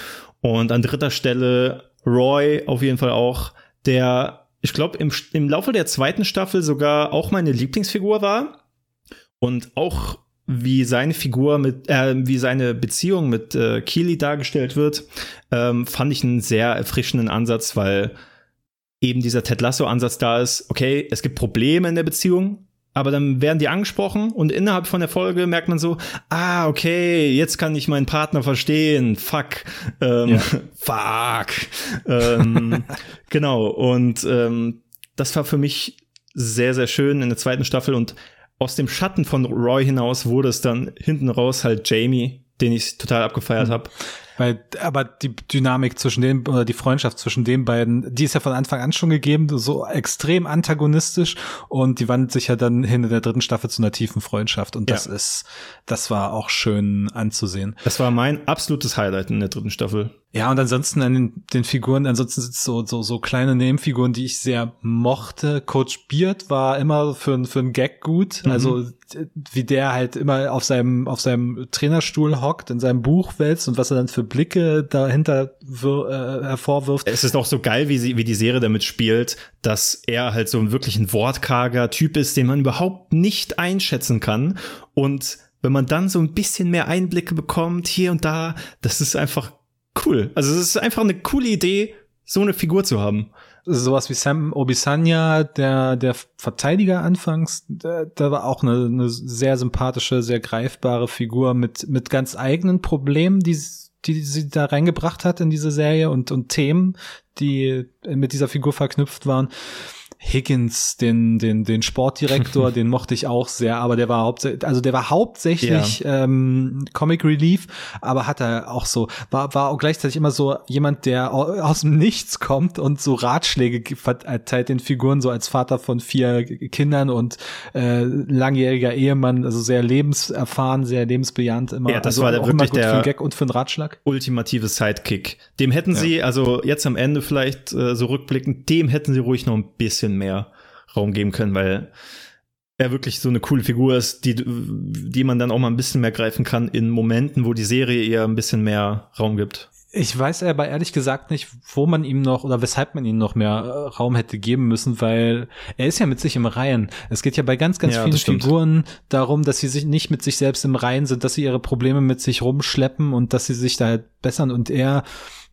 Und an dritter Stelle Roy auf jeden Fall auch, der, ich glaube, im, im Laufe der zweiten Staffel sogar auch meine Lieblingsfigur war. Und auch wie seine Figur mit, äh, wie seine Beziehung mit äh, Keely dargestellt wird, ähm, fand ich einen sehr erfrischenden Ansatz, weil eben dieser Ted Lasso-Ansatz da ist, okay, es gibt Probleme in der Beziehung, aber dann werden die angesprochen und innerhalb von der Folge merkt man so, ah, okay, jetzt kann ich meinen Partner verstehen, fuck, ähm, ja. (laughs) fuck, ähm, (laughs) genau, und ähm, das war für mich sehr, sehr schön in der zweiten Staffel und aus dem Schatten von Roy hinaus wurde es dann hinten raus halt Jamie, den ich total abgefeiert mhm. habe. Weil, aber die Dynamik zwischen den, oder die Freundschaft zwischen den beiden, die ist ja von Anfang an schon gegeben, so extrem antagonistisch und die wandelt sich ja dann hin in der dritten Staffel zu einer tiefen Freundschaft und das ja. ist, das war auch schön anzusehen. Das war mein absolutes Highlight in der dritten Staffel. Ja, und ansonsten an den, den Figuren, ansonsten sind so, so, so kleine Nebenfiguren, die ich sehr mochte. Coach Beard war immer für, für einen Gag gut. Mhm. Also, wie der halt immer auf seinem, auf seinem Trainerstuhl hockt, in seinem Buch wälzt und was er dann für Blicke dahinter äh, hervorwirft. Es ist auch so geil, wie sie, wie die Serie damit spielt, dass er halt so ein wirklich ein wortkarger Typ ist, den man überhaupt nicht einschätzen kann und wenn man dann so ein bisschen mehr Einblicke bekommt, hier und da, das ist einfach cool. Also es ist einfach eine coole Idee, so eine Figur zu haben. Sowas wie Sam Obisanya, der, der Verteidiger anfangs, der, der war auch eine, eine sehr sympathische, sehr greifbare Figur mit, mit ganz eigenen Problemen, die, die sie da reingebracht hat in diese Serie und, und Themen, die mit dieser Figur verknüpft waren. Higgins, den, den, den Sportdirektor, (laughs) den mochte ich auch sehr, aber der war hauptsächlich, also der war hauptsächlich ja. ähm, Comic Relief, aber hat er auch so, war, war auch gleichzeitig immer so jemand, der aus dem Nichts kommt und so Ratschläge verteilt den Figuren, so als Vater von vier Kindern und äh, langjähriger Ehemann, also sehr lebenserfahren, sehr lebensbejahend immer. Ja, das also war der wirklich der für einen Gag und für einen Ratschlag. Ultimative Sidekick. Dem hätten ja. sie, also jetzt am Ende vielleicht äh, so rückblickend, dem hätten sie ruhig noch ein bisschen bisschen mehr Raum geben können, weil er wirklich so eine coole Figur ist, die, die man dann auch mal ein bisschen mehr greifen kann in Momenten, wo die Serie eher ein bisschen mehr Raum gibt. Ich weiß aber ehrlich gesagt nicht, wo man ihm noch oder weshalb man ihm noch mehr äh, Raum hätte geben müssen, weil er ist ja mit sich im Reihen. Es geht ja bei ganz, ganz ja, vielen Figuren darum, dass sie sich nicht mit sich selbst im Reihen sind, dass sie ihre Probleme mit sich rumschleppen und dass sie sich da halt bessern und er,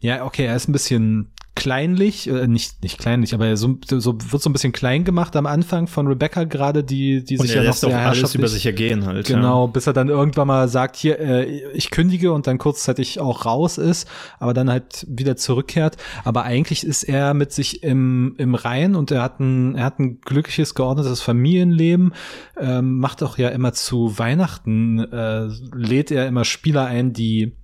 ja, okay, er ist ein bisschen kleinlich, äh, nicht nicht kleinlich, aber so, so wird so ein bisschen klein gemacht am Anfang von Rebecca gerade, die die sich ja noch sehr alles über sich ergehen halt. Genau, ja. bis er dann irgendwann mal sagt, hier äh, ich kündige und dann kurzzeitig auch raus ist, aber dann halt wieder zurückkehrt. Aber eigentlich ist er mit sich im im Reihen und er hat ein er hat ein glückliches geordnetes Familienleben, ähm, macht auch ja immer zu Weihnachten äh, lädt er immer Spieler ein, die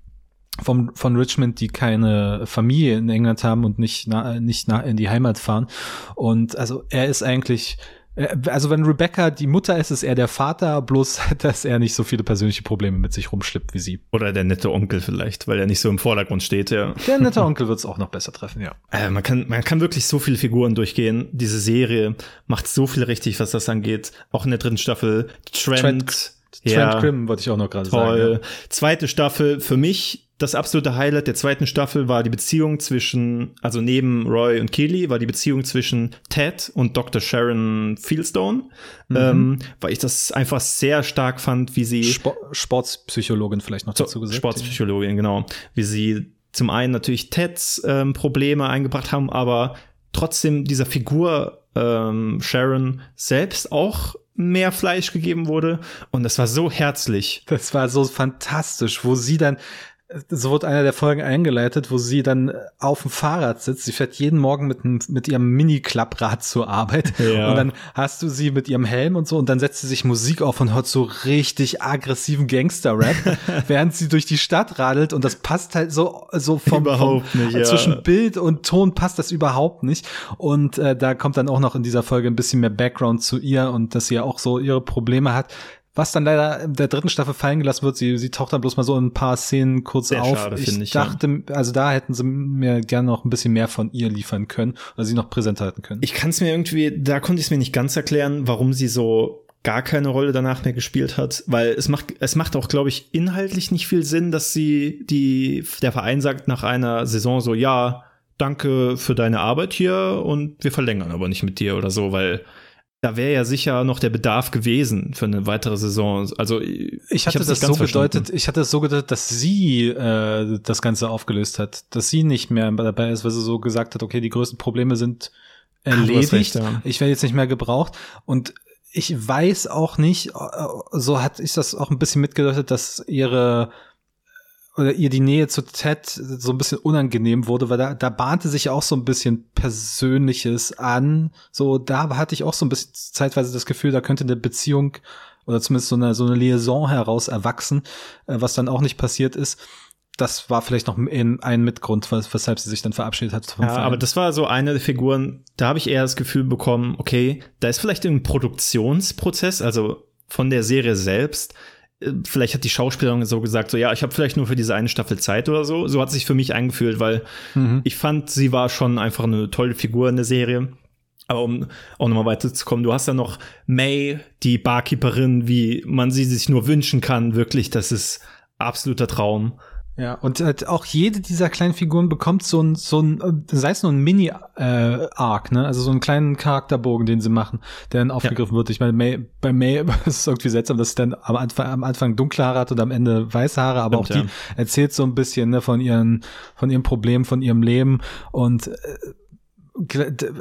vom, von Richmond, die keine Familie in England haben und nicht, na, nicht na, in die Heimat fahren. Und also er ist eigentlich, äh, also wenn Rebecca die Mutter ist, ist er der Vater, bloß (laughs) dass er nicht so viele persönliche Probleme mit sich rumschleppt wie sie. Oder der nette Onkel vielleicht, weil er nicht so im Vordergrund steht, ja. Der nette Onkel wird es auch noch besser treffen, ja. (laughs) Äh, man, kann, man kann wirklich so viele Figuren durchgehen. Diese Serie macht so viel richtig, was das angeht. Auch in der dritten Staffel. Trent. Trent, Trent ja, Grimm wollte ich auch noch gerade sagen. Toll. Ja. Zweite Staffel für mich das absolute Highlight der zweiten Staffel war die Beziehung zwischen, also neben Roy und Keely, war die Beziehung zwischen Ted und Dr. Sharon Fieldstone, mhm. ähm, weil ich das einfach sehr stark fand, wie sie. Sp Sportspsychologin vielleicht noch dazu gesagt. Sportspsychologin, genau. Wie sie zum einen natürlich Teds ähm, Probleme eingebracht haben, aber trotzdem dieser Figur ähm, Sharon selbst auch mehr Fleisch gegeben wurde und das war so herzlich. Das war so fantastisch, wo sie dann so wird einer der Folgen eingeleitet, wo sie dann auf dem Fahrrad sitzt. Sie fährt jeden Morgen mit, mit ihrem Mini-Klapprad zur Arbeit. (laughs) Ja. Und dann hast du sie mit ihrem Helm und so und dann setzt sie sich Musik auf und hört so richtig aggressiven Gangster-Rap, (laughs) während sie durch die Stadt radelt und das passt halt so, so vom, überhaupt vom, nicht, ja. zwischen Bild und Ton passt das überhaupt nicht. Und äh, da kommt dann auch noch in dieser Folge ein bisschen mehr Background zu ihr und dass sie ja auch so ihre Probleme hat was dann leider in der dritten Staffel fallen gelassen wird. Sie, sie taucht dann bloß mal so in ein paar Szenen kurz Sehr auf. Schade, ich, ich dachte, ja. also da hätten sie mir gerne noch ein bisschen mehr von ihr liefern können oder sie noch präsent halten können. Ich kann es mir irgendwie, da konnte ich es mir nicht ganz erklären, warum sie so gar keine Rolle danach mehr gespielt hat, weil es macht es macht auch glaube ich inhaltlich nicht viel Sinn, dass sie die der Verein sagt nach einer Saison so ja, danke für deine Arbeit hier und wir verlängern aber nicht mit dir oder so, weil da wäre ja sicher noch der Bedarf gewesen für eine weitere Saison. Also ich, ich hatte das so gedeutet, ich hatte es so gedeutet, dass sie äh, das Ganze aufgelöst hat, dass sie nicht mehr dabei ist, weil sie so gesagt hat, okay, die größten Probleme sind erledigt. Recht, ja. Ich werde jetzt nicht mehr gebraucht und ich weiß auch nicht, äh, so hat ich das auch ein bisschen mitgedeutet, dass ihre oder ihr die Nähe zu Ted so ein bisschen unangenehm wurde, weil da, da bahnte sich auch so ein bisschen Persönliches an. So, da hatte ich auch so ein bisschen zeitweise das Gefühl, da könnte eine Beziehung oder zumindest so eine, so eine Liaison heraus erwachsen, äh, was dann auch nicht passiert ist. Das war vielleicht noch ein Mitgrund, weshalb sie sich dann verabschiedet hat. Ja, Verein. aber das war so eine der Figuren, da habe ich eher das Gefühl bekommen, okay, da ist vielleicht ein Produktionsprozess, also von der Serie selbst, vielleicht hat die Schauspielerin so gesagt, so ja, ich habe vielleicht nur für diese eine Staffel Zeit oder so. So hat sich für mich eingefühlt, weil mhm. ich fand, sie war schon einfach eine tolle Figur in der Serie. Aber um auch nochmal weiterzukommen, du hast ja noch May, die Barkeeperin, wie man sie sich nur wünschen kann. Wirklich, das ist absoluter Traum. Ja, und halt auch jede dieser kleinen Figuren bekommt so ein, so ein, sei es nur ein Mini-Arc, äh, ne? Also so einen kleinen Charakterbogen, den sie machen, der dann aufgegriffen ja. wird. Ich meine, May, bei May (laughs) ist es irgendwie seltsam, dass sie dann am Anfang, am Anfang dunkle Haare hat und am Ende weiße Haare, aber Stimmt, auch die ja. erzählt so ein bisschen ne, von ihren, von ihrem Problem, von ihrem Leben und äh,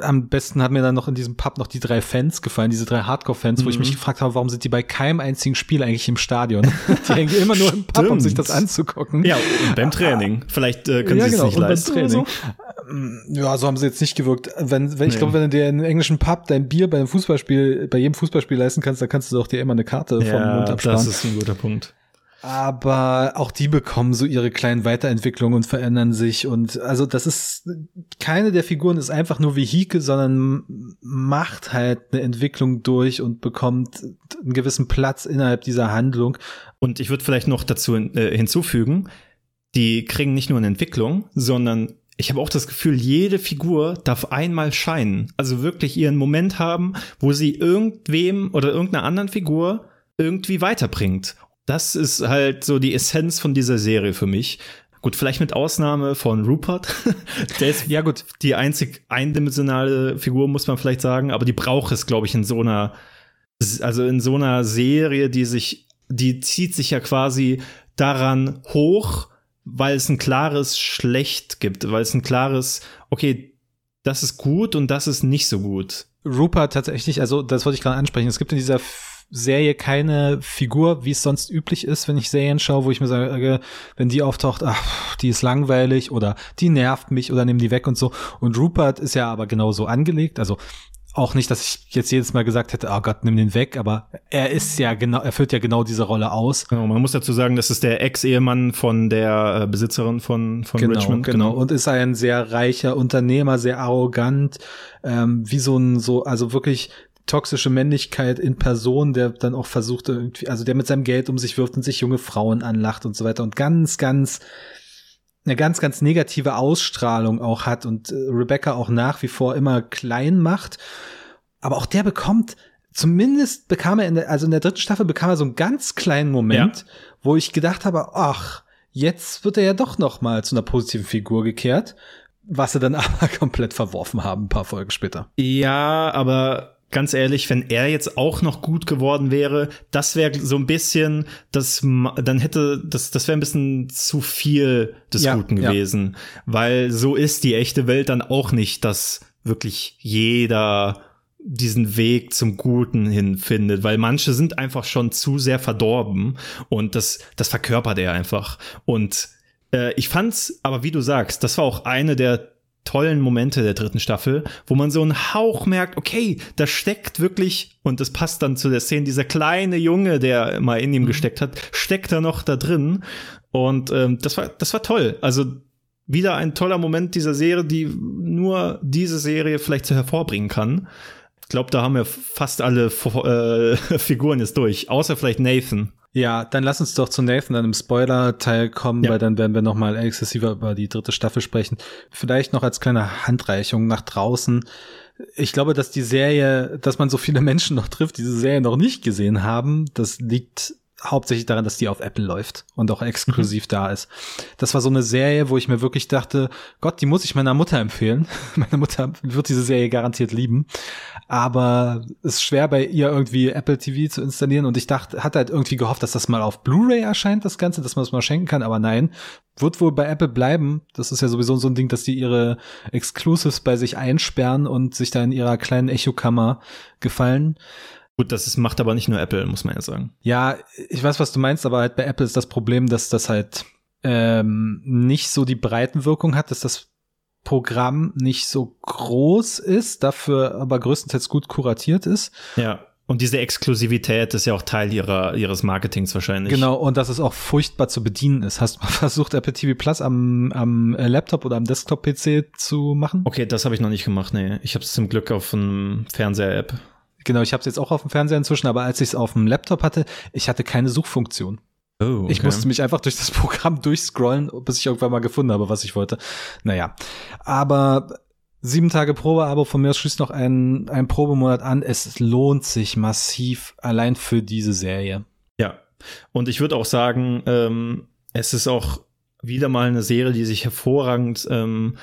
am besten hat mir dann noch in diesem Pub noch die drei Fans gefallen, diese drei Hardcore-Fans, mhm. wo ich mich mhm. gefragt habe, warum sind die bei keinem einzigen Spiel eigentlich im Stadion? (laughs) die hängen immer nur im Pub, um sich das anzugucken. Ja, und beim Training. Vielleicht äh, können ja, sie genau, es nicht leisten. Beim Training. So. Ja, so haben sie jetzt nicht gewirkt. Wenn, wenn nee. ich glaube, wenn du dir in einem englischen Pub dein Bier bei einem Fußballspiel, bei jedem Fußballspiel leisten kannst, dann kannst du doch dir immer eine Karte ja, vom Mund absparen. Das ist ein guter Punkt aber auch die bekommen so ihre kleinen Weiterentwicklungen und verändern sich und also das ist keine der Figuren ist einfach nur Vehikel, sondern macht halt eine Entwicklung durch und bekommt einen gewissen Platz innerhalb dieser Handlung. Und ich würde vielleicht noch dazu äh, hinzufügen, die kriegen nicht nur eine Entwicklung, sondern ich habe auch das Gefühl, jede Figur darf einmal scheinen. Also wirklich ihren Moment haben, wo sie irgendwem oder irgendeiner anderen Figur irgendwie weiterbringt das ist halt so die Essenz von dieser Serie für mich. Gut, vielleicht mit Ausnahme von Rupert. (laughs) Der ist ja gut die einzig eindimensionale Figur, muss man vielleicht sagen, aber die braucht es, glaube ich, in so einer, also in so einer Serie, die sich, die zieht sich ja quasi daran hoch, weil es ein klares Schlecht gibt, weil es ein klares, okay, das ist gut und das ist nicht so gut. Rupert tatsächlich, also das wollte ich gerade ansprechen. Es gibt in dieser Serie keine Figur, wie es sonst üblich ist, wenn ich Serien schaue, wo ich mir sage, wenn die auftaucht, ach, die ist langweilig oder die nervt mich oder nimm die weg und so. Und Rupert ist ja aber genauso angelegt. Also auch nicht, dass ich jetzt jedes Mal gesagt hätte, oh Gott, nimm den weg, aber er ist ja genau, er füllt ja genau diese Rolle aus. Genau, man muss dazu sagen, das ist der Ex-Ehemann von der äh, Besitzerin von, von genau, Richmond. Genau, genau, und ist ein sehr reicher Unternehmer, sehr arrogant, ähm, wie so ein, so, also wirklich toxische Männlichkeit in Person, der dann auch versucht irgendwie, also der mit seinem Geld um sich wirft und sich junge Frauen anlacht und so weiter und ganz, ganz eine ganz, ganz negative Ausstrahlung auch hat und äh, Rebecca auch nach wie vor immer klein macht. Aber auch der bekommt, zumindest bekam er in der, also in der dritten Staffel bekam er so einen ganz kleinen Moment, ja. wo ich gedacht habe, ach, jetzt wird er ja doch noch mal zu einer positiven Figur gekehrt, was sie dann (laughs) aber komplett verworfen haben, ein paar Folgen später. Ja, aber ganz ehrlich, wenn er jetzt auch noch gut geworden wäre, das wäre so ein bisschen, das dann hätte das das wäre ein bisschen zu viel des ja, Guten gewesen, ja. weil so ist die echte Welt dann auch nicht, dass wirklich jeder diesen Weg zum Guten hin findet, weil manche sind einfach schon zu sehr verdorben und das das verkörpert er einfach. Und äh, ich fand's, aber wie du sagst, das war auch eine der tollen Momente der dritten Staffel, wo man so einen Hauch merkt, okay, da steckt wirklich, und das passt dann zu der Szene, dieser kleine Junge, der mal in ihm mhm. gesteckt hat, steckt da noch da drin. Und ähm, das war, das war toll. Also wieder ein toller Moment dieser Serie, die nur diese Serie vielleicht so hervorbringen kann. Ich glaube, da haben wir fast alle äh, (laughs) Figuren jetzt durch, außer vielleicht Nathan. Ja, dann lass uns doch zu Nathan dann im Spoiler-Teil kommen, ja. weil dann werden wir nochmal exzessiver über die dritte Staffel sprechen. Vielleicht noch als kleine Handreichung nach draußen. Ich glaube, dass die Serie, dass man so viele (laughs) Menschen noch trifft, die diese Serie noch nicht gesehen haben, das liegt hauptsächlich daran, dass die auf Apple läuft und auch exklusiv mhm. da ist. Das war so eine Serie, wo ich mir wirklich dachte, Gott, die muss ich meiner Mutter empfehlen. (laughs) Meine Mutter wird diese Serie garantiert lieben. Aber es ist schwer bei ihr irgendwie Apple TV zu installieren und ich dachte, hatte halt irgendwie gehofft, dass das mal auf Blu-ray erscheint, das Ganze, dass man es das mal schenken kann, aber nein, wird wohl bei Apple bleiben. Das ist ja sowieso so ein Ding, dass die ihre Exclusives bei sich einsperren und sich da in ihrer kleinen Echokammer gefallen. Gut, das ist, macht aber nicht nur Apple, muss man ja sagen. Ja, ich weiß, was du meinst, aber halt bei Apple ist das Problem, dass das halt ähm, nicht so die Breitenwirkung hat, dass das Programm nicht so groß ist, dafür aber größtenteils gut kuratiert ist. Ja. Und diese Exklusivität ist ja auch Teil ihrer, ihres Marketings wahrscheinlich. Genau, und dass es auch furchtbar zu bedienen ist. Hast du mal (laughs) versucht, Apple TV Plus am, am Laptop oder am Desktop-PC zu machen? Okay, das habe ich noch nicht gemacht, nee. Ich habe es zum Glück auf einem Fernseher-App. Genau, ich habe es jetzt auch auf dem Fernseher inzwischen, aber als ich es auf dem Laptop hatte, ich hatte keine Suchfunktion. Oh, okay. Ich musste mich einfach durch das (laughs) Programm durchscrollen, bis ich irgendwann mal gefunden habe, was ich wollte. Naja, aber sieben Tage Probeabo von mir schließt noch ein, ein Probemonat an. Es lohnt sich massiv allein für diese Serie. Ja, und ich würde auch sagen, ähm, es ist auch wieder mal eine Serie, die sich hervorragend ähm,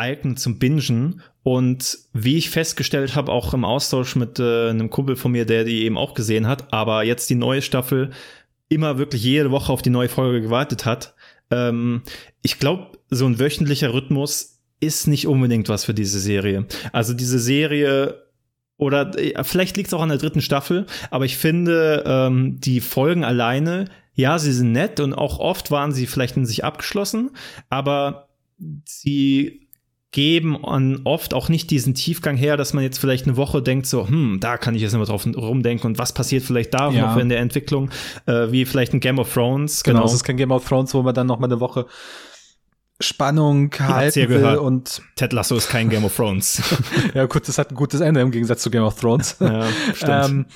eignet zum Bingen. Und wie ich festgestellt habe, auch im Austausch mit äh, einem Kumpel von mir, der die eben auch gesehen hat, aber jetzt die neue Staffel immer wirklich jede Woche auf die neue Folge gewartet hat. Ähm, ich glaube, so ein wöchentlicher Rhythmus ist nicht unbedingt was für diese Serie. Also diese Serie oder äh, vielleicht liegt es auch an der dritten Staffel, aber ich finde, ähm, die Folgen alleine, ja, sie sind nett und auch oft waren sie vielleicht in sich abgeschlossen, aber sie geben und oft auch nicht diesen Tiefgang her, dass man jetzt vielleicht eine Woche denkt, so, hm, da kann ich jetzt immer drauf rumdenken und was passiert vielleicht da ja. noch in der Entwicklung, äh, wie vielleicht ein Game of Thrones. Genau, genau. es ist kein Game of Thrones, wo man dann noch mal eine Woche Spannung halten will gehört. und Ted Lasso ist kein Game of Thrones. (laughs) ja gut, das hat ein gutes Ende im Gegensatz zu Game of Thrones. ja, stimmt. ähm,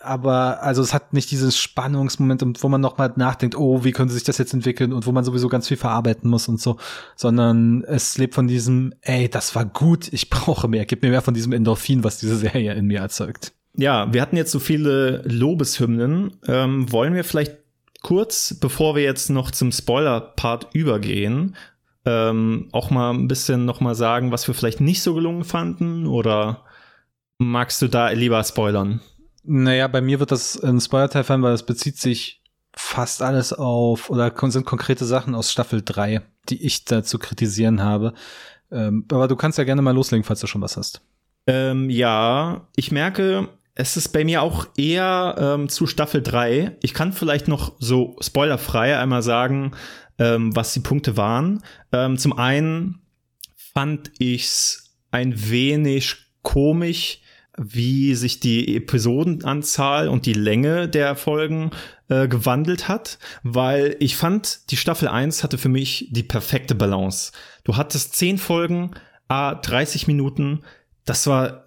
aber also es hat nicht dieses Spannungsmoment, wo man noch mal nachdenkt, oh, wie könnte sich das jetzt entwickeln und wo man sowieso ganz viel verarbeiten muss und so, sondern es lebt von diesem, ey, das war gut, ich (laughs) brauche mehr, gib mir mehr von diesem Endorphin, was diese Serie in mir erzeugt. Ja, wir hatten jetzt so viele Lobeshymnen. Ähm, wollen wir vielleicht kurz, bevor wir jetzt noch zum Spoiler-Part übergehen, ähm, auch mal ein bisschen noch mal sagen, was wir vielleicht nicht so gelungen fanden oder magst du da lieber spoilern? Naja, bei mir wird das ein Spoiler-Teil fallen, weil es bezieht sich fast alles auf, oder sind konkrete Sachen aus Staffel 3, die ich da zu kritisieren habe. Ähm, aber du kannst ja gerne mal loslegen, falls du schon was hast. Ähm, ja, ich merke, es ist bei mir auch eher ähm, zu Staffel 3. Ich kann vielleicht noch so spoilerfrei einmal sagen, ähm, was die Punkte waren. Ähm, zum einen fand ich's ein wenig komisch, wie sich die Episodenanzahl und die Länge der Folgen äh, gewandelt hat, weil ich fand, die Staffel 1 hatte für mich die perfekte Balance. Du hattest 10 Folgen, a 30 Minuten, das war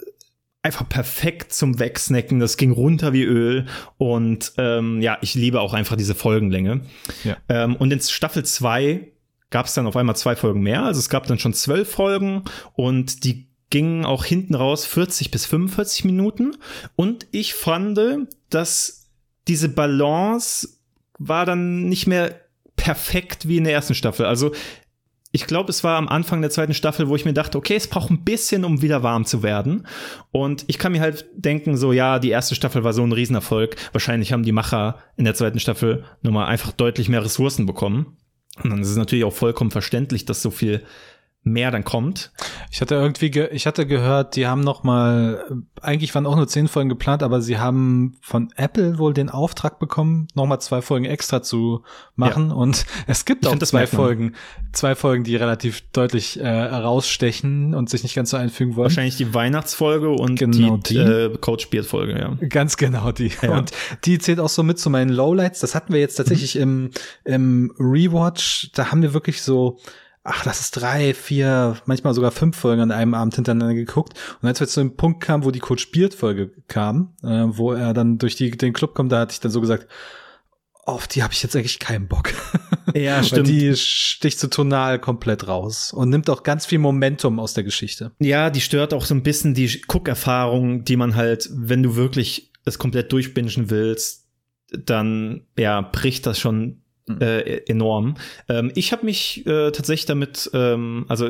einfach perfekt zum Wegsnacken, das ging runter wie Öl und ähm, ja, ich liebe auch einfach diese Folgenlänge. Ja. Ähm, und in Staffel 2 gab es dann auf einmal zwei Folgen mehr, also es gab dann schon zwölf Folgen und die gingen auch hinten raus 40 bis 45 Minuten. Und ich fand, dass diese Balance war dann nicht mehr perfekt wie in der ersten Staffel. Also ich glaube, es war am Anfang der zweiten Staffel, wo ich mir dachte, okay, es braucht ein bisschen, um wieder warm zu werden. Und ich kann mir halt denken, so, ja, die erste Staffel war so ein Riesenerfolg. Wahrscheinlich haben die Macher in der zweiten Staffel nochmal einfach deutlich mehr Ressourcen bekommen. Und dann ist es natürlich auch vollkommen verständlich, dass so viel mehr dann kommt. Ich hatte irgendwie, ge ich hatte gehört, die haben noch mal, eigentlich waren auch nur zehn Folgen geplant, aber sie haben von Apple wohl den Auftrag bekommen, noch mal zwei Folgen extra zu machen. Ja. Und es gibt ich auch zwei Folgen, zwei Folgen, die relativ deutlich äh, herausstechen und sich nicht ganz so einfügen wollen. Wahrscheinlich die Weihnachtsfolge und genau die, die. Äh, Coach Beard Folge, ja. Ganz genau die. Ja. Und die zählt auch so mit zu meinen Lowlights. Das hatten wir jetzt tatsächlich mhm. im, im Rewatch. Da haben wir wirklich so ach, das ist drei, vier, manchmal sogar fünf Folgen an einem Abend hintereinander geguckt. Und als wir zu dem Punkt kamen, wo die Coach Beard Folge kam, äh, wo er dann durch die, den Club kommt, da hatte ich dann so gesagt, auf die habe ich jetzt eigentlich keinen Bock. (laughs) Ja, stimmt. Weil die sticht so tonal komplett raus und nimmt auch ganz viel Momentum aus der Geschichte. Ja, die stört auch so ein bisschen die Guckerfahrung, die man halt, wenn du wirklich es komplett durchbingen willst, dann ja bricht das schon äh, enorm. Ähm, ich habe mich äh, tatsächlich damit, ähm, also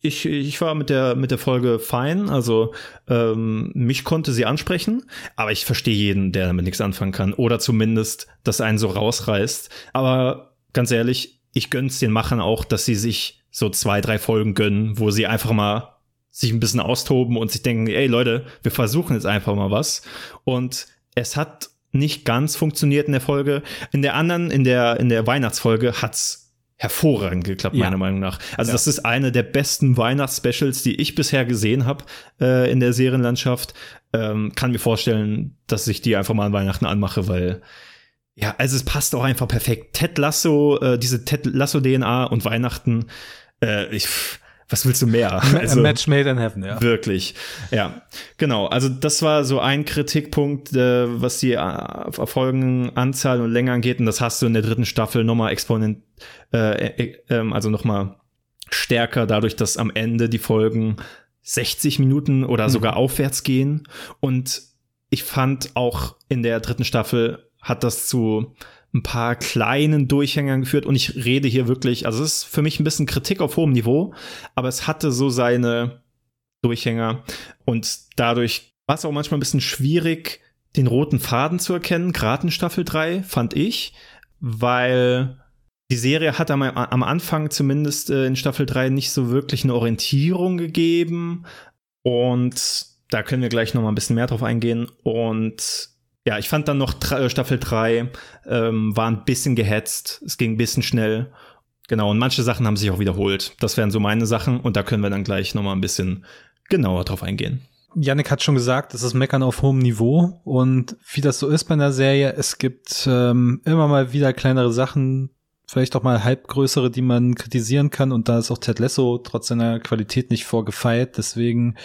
ich, ich war mit der mit der Folge fein, also ähm, mich konnte sie ansprechen, aber ich verstehe jeden, der damit nichts anfangen kann oder zumindest, dass einen so rausreißt. Aber ganz ehrlich, ich gönn's den Machern auch, dass sie sich so zwei, drei Folgen gönnen, wo sie einfach mal sich ein bisschen austoben und sich denken, ey Leute, wir versuchen jetzt einfach mal was. Und es hat nicht ganz funktioniert in der Folge. In der anderen, in der, in der Weihnachtsfolge hat's hervorragend geklappt, ja. meiner Meinung nach. Also ja. das ist eine der besten Weihnachtsspecials, die ich bisher gesehen habe äh, in der Serienlandschaft. Ähm, kann mir vorstellen, dass ich die einfach mal an Weihnachten anmache, weil ja, also es passt auch einfach perfekt. Ted Lasso, äh, diese Ted Lasso DNA und Weihnachten. Äh, ich was willst du mehr? Also, Match made in heaven, ja. Wirklich. Ja, genau. Also das war so ein Kritikpunkt, äh, was die äh, Folgenanzahl und Länge angeht. Und das hast du in der dritten Staffel nochmal exponent, äh, äh, ähm, also nochmal stärker, dadurch, dass am Ende die Folgen 60 Minuten oder mhm. sogar aufwärts gehen. Und ich fand auch in der dritten Staffel hat das zu ein paar kleinen Durchhängern geführt und ich rede hier wirklich, also es ist für mich ein bisschen Kritik auf hohem Niveau, aber es hatte so seine Durchhänger und dadurch war es auch manchmal ein bisschen schwierig, den roten Faden zu erkennen, gerade in Staffel 3, fand ich, weil die Serie hat am, am Anfang zumindest äh, in Staffel 3 nicht so wirklich eine Orientierung gegeben und da können wir gleich noch mal ein bisschen mehr drauf eingehen und ja, ich fand dann noch äh, Staffel 3 ähm, war ein bisschen gehetzt, es ging ein bisschen schnell. Genau, und manche Sachen haben sich auch wiederholt. Das wären so meine Sachen und da können wir dann gleich noch mal ein bisschen genauer drauf eingehen. Yannick hat schon gesagt, es ist Meckern auf hohem Niveau und wie das so ist bei einer Serie, es gibt ähm, immer mal wieder kleinere Sachen, vielleicht auch mal halbgrößere, die man kritisieren kann und da ist auch Ted Lasso trotz seiner Qualität nicht vorgefeilt, deswegen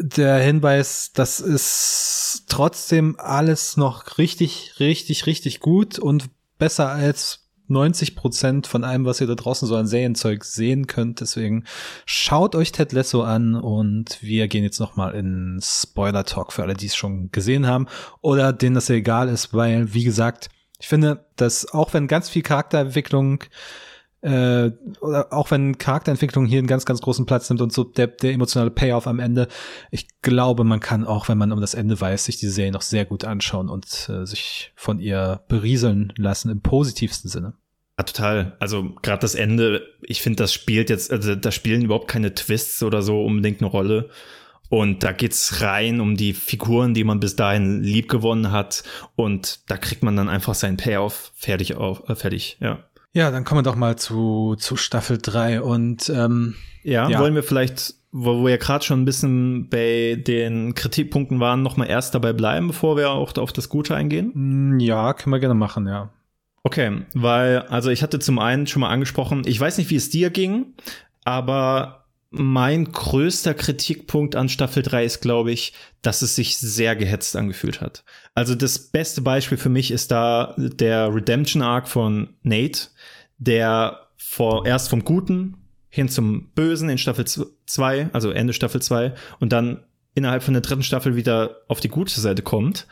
der Hinweis, das ist trotzdem alles noch richtig, richtig, richtig gut und besser als 90 Prozent von allem, was ihr da draußen so an Serienzeug sehen könnt. Deswegen schaut euch Ted Lasso an und wir gehen jetzt noch mal in Spoiler Talk für alle, die es schon gesehen haben oder denen das egal ist, weil, wie gesagt, ich finde, dass auch wenn ganz viel Charakterentwicklung äh, oder auch wenn Charakterentwicklung hier einen ganz, ganz großen Platz nimmt und so der, der emotionale Payoff am Ende, ich glaube, man kann auch, wenn man um das Ende weiß, sich die Serie noch sehr gut anschauen und äh, sich von ihr berieseln lassen im positivsten Sinne. Ja, total. Also gerade das Ende, ich finde, das spielt jetzt, also da spielen überhaupt keine Twists oder so unbedingt eine Rolle. Und da geht's rein um die Figuren, die man bis dahin lieb gewonnen hat. Und da kriegt man dann einfach seinen Payoff fertig auf, äh, fertig, ja. Ja, dann kommen wir doch mal zu, zu Staffel 3 und ähm, ja, ja, wollen wir vielleicht, wo wir ja gerade schon ein bisschen bei den Kritikpunkten waren, noch mal erst dabei bleiben, bevor wir auch auf das Gute eingehen? Mm, ja, können wir gerne machen, ja. Okay, weil, also ich hatte zum einen schon mal angesprochen, ich weiß nicht, wie es dir ging, aber mein größter Kritikpunkt an Staffel 3 ist, glaube ich, dass es sich sehr gehetzt angefühlt hat. Also das beste Beispiel für mich ist da der Redemption Arc von Nate, der vor, erst vom Guten hin zum Bösen in Staffel 2, also Ende Staffel 2, und dann innerhalb von der dritten Staffel wieder auf die gute Seite kommt.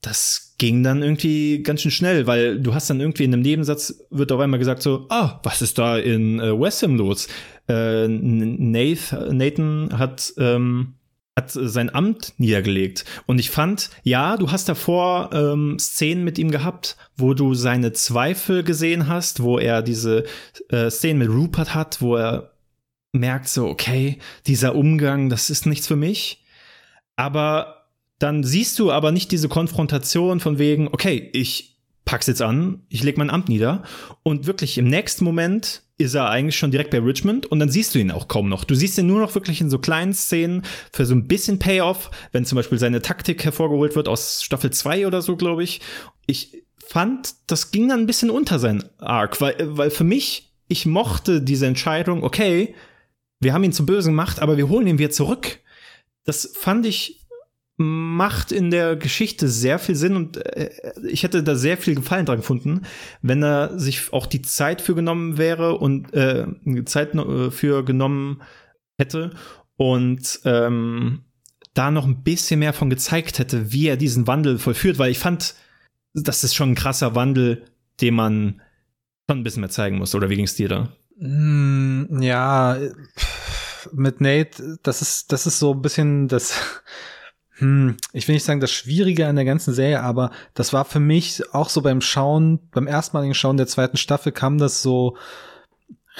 Das ging dann irgendwie ganz schön schnell, weil du hast dann irgendwie in einem Nebensatz wird auf einmal gesagt so, ah, was ist da in äh, West los? Äh, Nathan, Nathan hat ähm, hat sein Amt niedergelegt. Und ich fand, ja, du hast davor ähm, Szenen mit ihm gehabt, wo du seine Zweifel gesehen hast, wo er diese äh, Szenen mit Rupert hat, wo er merkt so, okay, dieser Umgang, das ist nichts für mich. Aber dann siehst du aber nicht diese Konfrontation von wegen, okay, ich pack's jetzt an, ich leg mein Amt nieder und wirklich im nächsten Moment ist er eigentlich schon direkt bei Richmond und dann siehst du ihn auch kaum noch. Du siehst ihn nur noch wirklich in so kleinen Szenen für so ein bisschen Payoff, wenn zum Beispiel seine Taktik hervorgeholt wird aus Staffel 2 oder so, glaube ich. Ich fand, das ging dann ein bisschen unter sein Arc, weil, weil für mich, ich mochte diese Entscheidung, okay, wir haben ihn zum Bösen gemacht, aber wir holen ihn wieder zurück. Das fand ich macht in der Geschichte sehr viel Sinn und äh, ich hätte da sehr viel Gefallen dran gefunden, wenn er sich auch die Zeit für genommen wäre und äh, Zeit äh, für genommen hätte und ähm, da noch ein bisschen mehr von gezeigt hätte, wie er diesen Wandel vollführt, weil ich fand, das ist schon ein krasser Wandel, den man schon ein bisschen mehr zeigen muss. Oder wie ging es dir da? Mm, ja, mit Nate, das ist, das ist so ein bisschen das hm, ich will nicht sagen, das Schwierige an der ganzen Serie, aber das war für mich auch so beim Schauen, beim erstmaligen Schauen der zweiten Staffel kam das so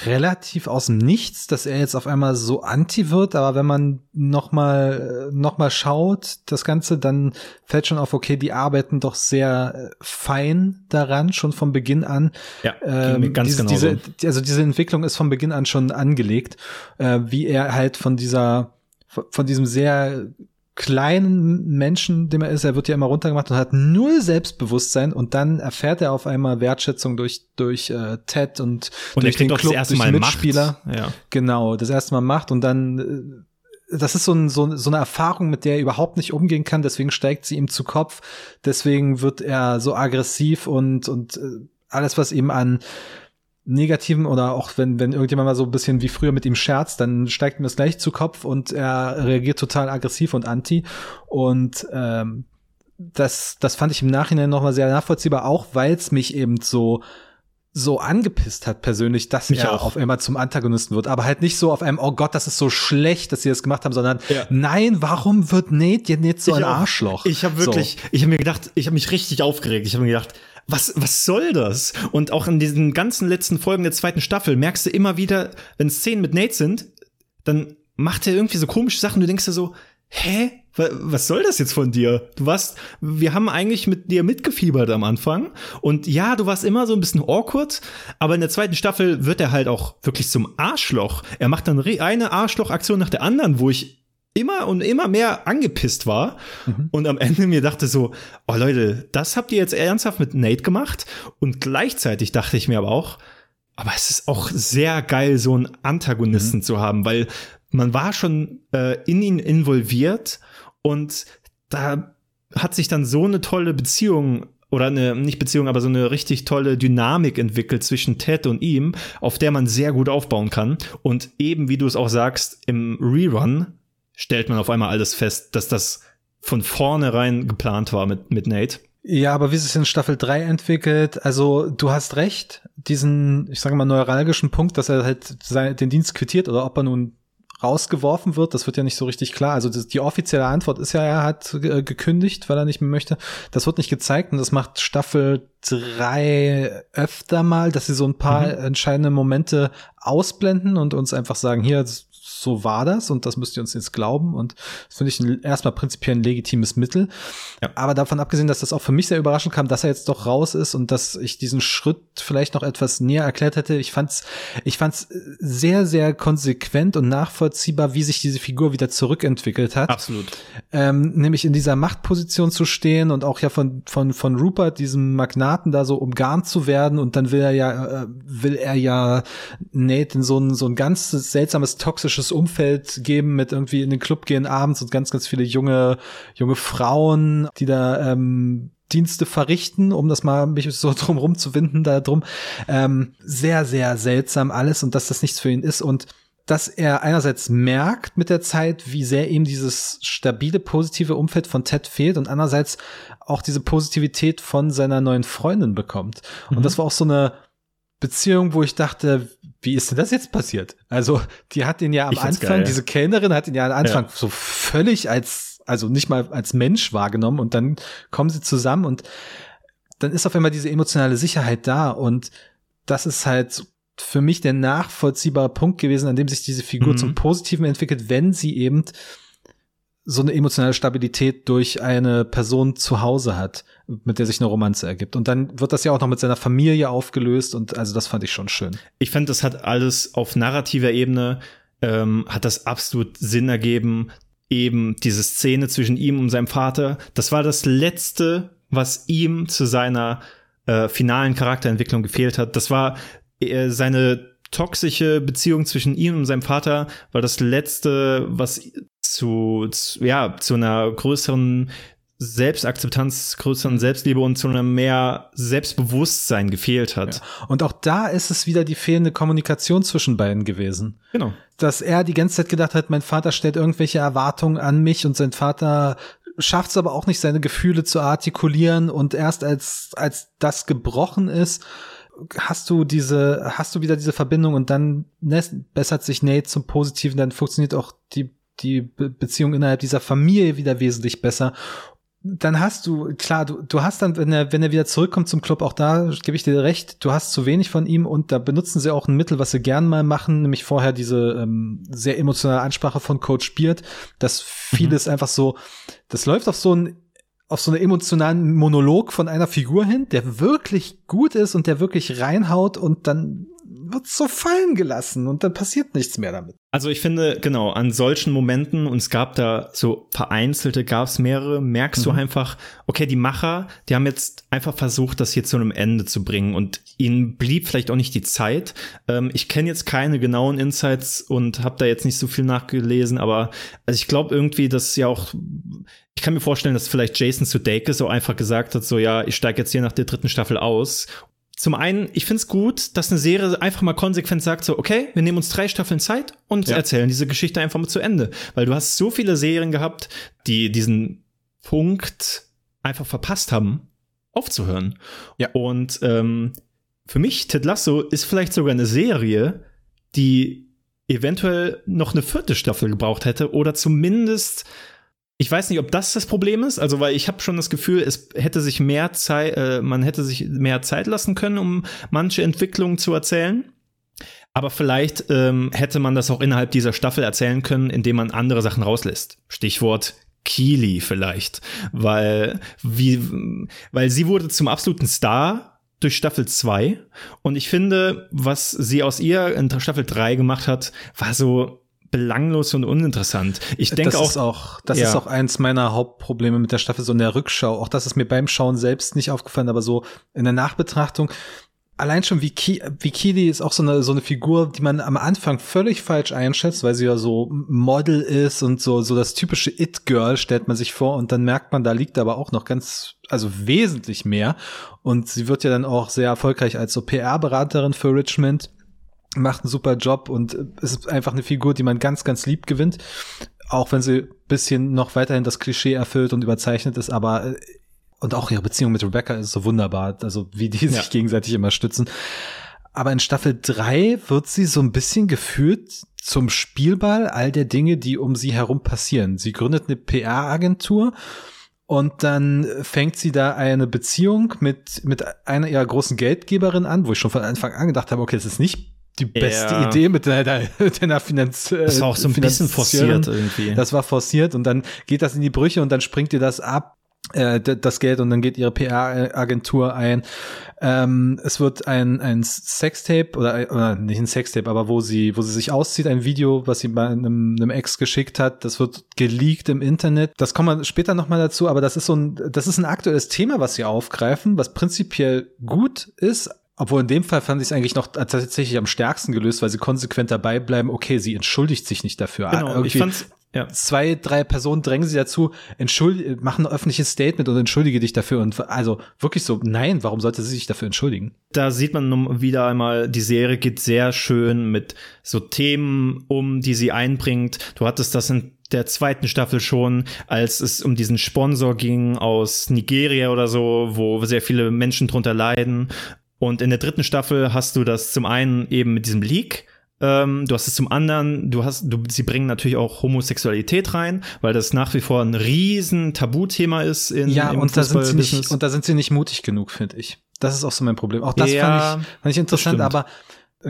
relativ aus dem Nichts, dass er jetzt auf einmal so anti wird, aber wenn man noch mal noch mal schaut, das Ganze, dann fällt schon auf, okay, die arbeiten doch sehr äh, fein daran, schon von Beginn an. Ja, ähm, ganz diese, genau diese, also diese Entwicklung ist von Beginn an schon angelegt, äh, wie er halt von dieser von diesem sehr kleinen Menschen, dem er ist, er wird ja immer runtergemacht und hat null Selbstbewusstsein und dann erfährt er auf einmal Wertschätzung durch durch äh, Ted und, und durch den Club, das erste durch Mal Mitspieler. Macht. Ja. Genau, das erste Mal macht und dann äh, das ist so, ein, so, so eine Erfahrung, mit der er überhaupt nicht umgehen kann, deswegen steigt sie ihm zu Kopf, deswegen wird er so aggressiv und, und äh, alles, was ihm an negativen oder auch wenn, wenn irgendjemand mal so ein bisschen wie früher mit ihm scherzt, dann steigt ihm das gleich zu Kopf und er reagiert total aggressiv und anti. Und ähm, das, das fand ich im Nachhinein nochmal sehr nachvollziehbar, auch weil es mich eben so so angepisst hat persönlich, dass mich er auch. auf einmal zum Antagonisten wird, aber halt nicht so auf einem, oh Gott, das ist so schlecht, dass sie das gemacht haben, sondern ja. nein, warum wird Nate jetzt so ich ein auch. Arschloch? Ich habe wirklich, so. ich habe mir gedacht, ich habe mich richtig aufgeregt. Ich habe mir gedacht, was, was soll das? Und auch in diesen ganzen letzten Folgen der zweiten Staffel merkst du immer wieder, wenn Szenen mit Nate sind, dann macht er irgendwie so komische Sachen, du denkst dir so, hä? Was soll das jetzt von dir? Du warst, wir haben eigentlich mit dir mitgefiebert am Anfang. Und ja, du warst immer so ein bisschen awkward, aber in der zweiten Staffel wird er halt auch wirklich zum Arschloch. Er macht dann eine Arschlochaktion nach der anderen, wo ich immer und immer mehr angepisst war mhm. und am Ende mir dachte so, oh Leute, das habt ihr jetzt ernsthaft mit Nate gemacht und gleichzeitig dachte ich mir aber auch, aber es ist auch sehr geil, so einen Antagonisten mhm. zu haben, weil man war schon äh, in ihn involviert und da hat sich dann so eine tolle Beziehung oder eine, nicht Beziehung, aber so eine richtig tolle Dynamik entwickelt zwischen Ted und ihm, auf der man sehr gut aufbauen kann. Und eben, wie du es auch sagst, im Rerun stellt man auf einmal alles fest, dass das von vornherein geplant war mit, mit Nate. Ja, aber wie es sich in Staffel 3 entwickelt, also du hast recht, diesen, ich sage mal, neuralgischen Punkt, dass er halt den Dienst quittiert oder ob er nun rausgeworfen wird, das wird ja nicht so richtig klar. Also das, die offizielle Antwort ist ja, er hat äh, gekündigt, weil er nicht mehr möchte. Das wird nicht gezeigt und das macht Staffel 3 öfter mal, dass sie so ein paar mhm. entscheidende Momente ausblenden und uns einfach sagen, hier, so war das und das müsst ihr uns jetzt glauben und das finde ich ein, erstmal prinzipiell ein legitimes Mittel. Ja. Aber davon abgesehen, dass das auch für mich sehr überraschend kam, dass er jetzt doch raus ist und dass ich diesen Schritt vielleicht noch etwas näher erklärt hätte. Ich fand's, ich fand's sehr, sehr konsequent und nachvollziehbar, wie sich diese Figur wieder zurückentwickelt hat. Absolut. Ähm, nämlich in dieser Machtposition zu stehen und auch ja von, von, von Rupert, diesem Magnaten da so umgarnt zu werden und dann will er ja, äh, will er ja Nate in so ein, so ein ganz seltsames, toxisches Umfeld geben mit irgendwie in den Club gehen abends und ganz, ganz viele junge, junge Frauen, die da ähm, Dienste verrichten, um das mal mich so (laughs) drum rumzuwinden, da drum. Ähm, sehr, sehr seltsam alles und dass das nichts für ihn ist und dass er einerseits merkt mit der Zeit, wie sehr ihm dieses stabile, positive Umfeld von Ted fehlt und andererseits auch diese Positivität von seiner neuen Freundin bekommt. Mhm. Und das war auch so eine Beziehung, wo ich dachte, wie ist denn das jetzt passiert? Also, die hat ihn ja am Anfang, geil, ja. diese Kellnerin hat ihn ja am Anfang ja. so völlig als, also nicht mal als Mensch wahrgenommen und dann kommen sie zusammen und dann ist auf einmal diese emotionale Sicherheit da und das ist halt für mich der nachvollziehbare Punkt gewesen, an dem sich diese Figur mhm. zum Positiven entwickelt, wenn sie eben so eine emotionale Stabilität durch eine Person zu Hause hat, mit der sich eine Romanze ergibt. Und dann wird das ja auch noch mit seiner Familie aufgelöst und also das fand ich schon schön. Ich fand, das hat alles auf narrativer Ebene, ähm, hat das absolut Sinn ergeben. Eben diese Szene zwischen ihm und seinem Vater, das war das Letzte, was ihm zu seiner äh, finalen Charakterentwicklung gefehlt hat. Das war äh, seine toxische Beziehung zwischen ihm und seinem Vater war das letzte, was zu, zu, ja, zu einer größeren Selbstakzeptanz, größeren Selbstliebe und zu einem mehr Selbstbewusstsein gefehlt hat. Ja. Und auch da ist es wieder die fehlende Kommunikation zwischen beiden gewesen. Genau. Dass er die ganze Zeit gedacht hat, mein Vater stellt irgendwelche Erwartungen an mich und sein Vater schafft es aber auch nicht, seine Gefühle zu artikulieren und erst als, als das gebrochen ist, hast du diese, hast du wieder diese Verbindung und dann ne, bessert sich Nate zum Positiven, dann funktioniert auch die die Beziehung innerhalb dieser Familie wieder wesentlich besser. Dann hast du, klar, du, du hast dann, wenn er, wenn er wieder zurückkommt zum Club, auch da gebe ich dir recht, du hast zu wenig von ihm und da benutzen sie auch ein Mittel, was sie gern mal machen, nämlich vorher diese ähm, sehr emotionale Ansprache von Coach Beard, dass vieles mhm. einfach so, das läuft auf so ein auf so einen emotionalen Monolog von einer Figur hin, der wirklich gut ist und der wirklich reinhaut und dann wird so fallen gelassen und dann passiert nichts mehr damit. Also ich finde, genau, an solchen Momenten, und es gab da so vereinzelte, gab es mehrere, merkst mhm. du einfach, okay, die Macher, die haben jetzt einfach versucht, das hier zu einem Ende zu bringen und ihnen blieb vielleicht auch nicht die Zeit. Ähm, ich kenne jetzt keine genauen Insights und habe da jetzt nicht so viel nachgelesen, aber also ich glaube irgendwie, dass ja auch, ich kann mir vorstellen, dass vielleicht Jason Sudeikis so einfach gesagt hat, so ja, ich steige jetzt hier nach der dritten Staffel aus zum einen, ich finde es gut, dass eine Serie einfach mal konsequent sagt, so, okay, wir nehmen uns drei Staffeln Zeit und ja. erzählen diese Geschichte einfach mal zu Ende. Weil du hast so viele Serien gehabt, die diesen Punkt einfach verpasst haben, aufzuhören. Ja. Und ähm, für mich, Ted Lasso ist vielleicht sogar eine Serie, die eventuell noch eine vierte Staffel gebraucht hätte oder zumindest ich weiß nicht, ob das das Problem ist, also weil ich habe schon das Gefühl, es hätte sich mehr Zeit, äh, man hätte sich mehr Zeit lassen können, um manche Entwicklungen zu erzählen. Aber vielleicht ähm, hätte man das auch innerhalb dieser Staffel erzählen können, indem man andere Sachen rauslässt. Stichwort Keely vielleicht, weil wie, weil sie wurde zum absoluten Star durch Staffel 2 und ich finde, was sie aus ihr in Staffel 3 gemacht hat, war so belanglos und uninteressant. Ich denke auch, auch, das ja. ist auch eins meiner Hauptprobleme mit der Staffel, so in der Rückschau. Auch das ist mir beim Schauen selbst nicht aufgefallen, aber so in der Nachbetrachtung. Allein schon wie Kili ist auch so eine, so eine Figur, die man am Anfang völlig falsch einschätzt, weil sie ja so Model ist und so, so das typische It-Girl stellt man sich vor und dann merkt man, da liegt aber auch noch ganz, also wesentlich mehr. Und sie wird ja dann auch sehr erfolgreich als so PR-Beraterin für Richmond macht einen super Job und ist einfach eine Figur, die man ganz, ganz lieb gewinnt. Auch wenn sie bisschen noch weiterhin das Klischee erfüllt und überzeichnet ist, aber äh, und auch ihre Beziehung mit Rebecca ist so wunderbar, also wie die (laughs) sich gegenseitig immer stützen. Aber in Staffel drei wird sie so ein bisschen geführt zum Spielball all der Dinge, die um sie herum passieren. Sie gründet eine PR-Agentur und dann fängt sie da eine Beziehung mit, mit einer ihrer großen Geldgeberin an, wo ich schon von Anfang an gedacht habe, okay, es ist nicht die beste ja. Idee mit deiner, deiner Finanz. Das war auch so ein bisschen forciert irgendwie. Das war forciert und dann geht das in die Brüche und dann springt ihr das ab äh, das Geld und dann geht ihre PR-Agentur ein. Ähm, es wird ein, ein Sextape oder, oder nicht ein Sextape, aber wo sie, wo sie sich auszieht, ein Video, was sie bei einem, einem Ex geschickt hat, das wird geleakt im Internet. Das kommen wir später nochmal dazu, aber das ist so ein, das ist ein aktuelles Thema, was sie aufgreifen, was prinzipiell gut ist, obwohl in dem Fall fand ich es eigentlich noch tatsächlich am stärksten gelöst, weil sie konsequent dabei bleiben, okay, sie entschuldigt sich nicht dafür. Genau, Irgendwie ich fand's, ja. Zwei, drei Personen drängen sie dazu, entschuldige, machen ein öffentliches Statement und entschuldige dich dafür. Und also wirklich so, nein, warum sollte sie sich dafür entschuldigen? Da sieht man wieder einmal, die Serie geht sehr schön mit so Themen um, die sie einbringt. Du hattest das in der zweiten Staffel schon, als es um diesen Sponsor ging aus Nigeria oder so, wo sehr viele Menschen drunter leiden. Und in der dritten Staffel hast du das zum einen eben mit diesem Leak. Ähm, du hast es zum anderen, du hast, du, sie bringen natürlich auch Homosexualität rein, weil das nach wie vor ein riesen Tabuthema ist in Ja, im und da sind sie nicht, und da sind sie nicht mutig genug, finde ich. Das ist auch so mein Problem. Auch das ja, fand, ich, fand ich interessant, aber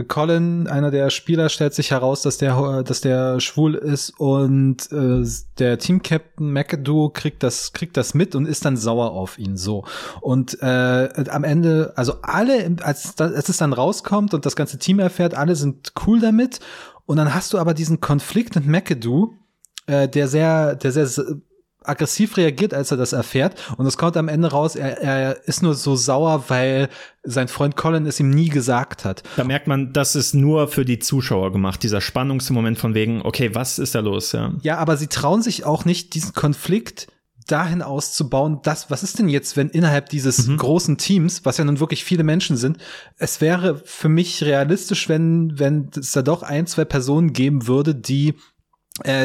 Colin, einer der Spieler, stellt sich heraus, dass der, dass der schwul ist und äh, der Team-Captain McAdoo kriegt das, kriegt das mit und ist dann sauer auf ihn so. Und äh, am Ende, also alle, als, als es dann rauskommt und das ganze Team erfährt, alle sind cool damit. Und dann hast du aber diesen Konflikt mit McAdoo, äh, der sehr, der sehr aggressiv reagiert, als er das erfährt. Und es kommt am Ende raus, er, er ist nur so sauer, weil sein Freund Colin es ihm nie gesagt hat. Da merkt man, das ist nur für die Zuschauer gemacht, dieser Spannungsmoment von wegen, okay, was ist da los? Ja, ja aber sie trauen sich auch nicht, diesen Konflikt dahin auszubauen, das, was ist denn jetzt, wenn innerhalb dieses mhm. großen Teams, was ja nun wirklich viele Menschen sind, es wäre für mich realistisch, wenn, wenn es da doch ein, zwei Personen geben würde, die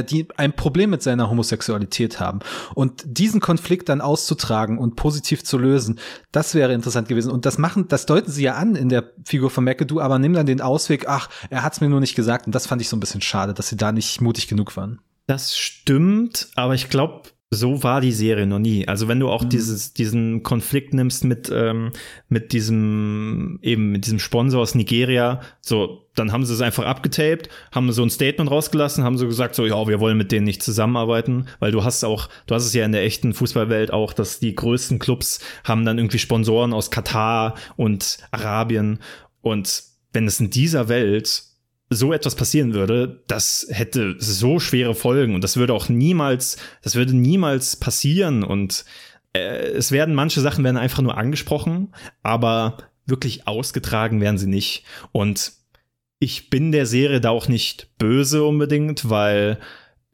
die ein Problem mit seiner Homosexualität haben. Und diesen Konflikt dann auszutragen und positiv zu lösen, das wäre interessant gewesen. Und das machen, das deuten sie ja an in der Figur von McAdoo, aber nimm dann den Ausweg, ach, er hat's mir nur nicht gesagt. Und das fand ich so ein bisschen schade, dass sie da nicht mutig genug waren. Das stimmt, aber ich glaube, so war die Serie noch nie. Also wenn du auch mhm. dieses, diesen Konflikt nimmst mit, ähm, mit diesem, eben mit diesem Sponsor aus Nigeria, so, dann haben sie es einfach abgetaped, haben so ein Statement rausgelassen, haben so gesagt, so, ja, wir wollen mit denen nicht zusammenarbeiten, weil du hast auch, du hast es ja in der echten Fußballwelt auch, dass die größten Clubs haben dann irgendwie Sponsoren aus Katar und Arabien und wenn es in dieser Welt so etwas passieren würde, das hätte so schwere Folgen und das würde auch niemals, das würde niemals passieren und äh, es werden manche Sachen werden einfach nur angesprochen, aber wirklich ausgetragen werden sie nicht und ich bin der Serie da auch nicht böse unbedingt, weil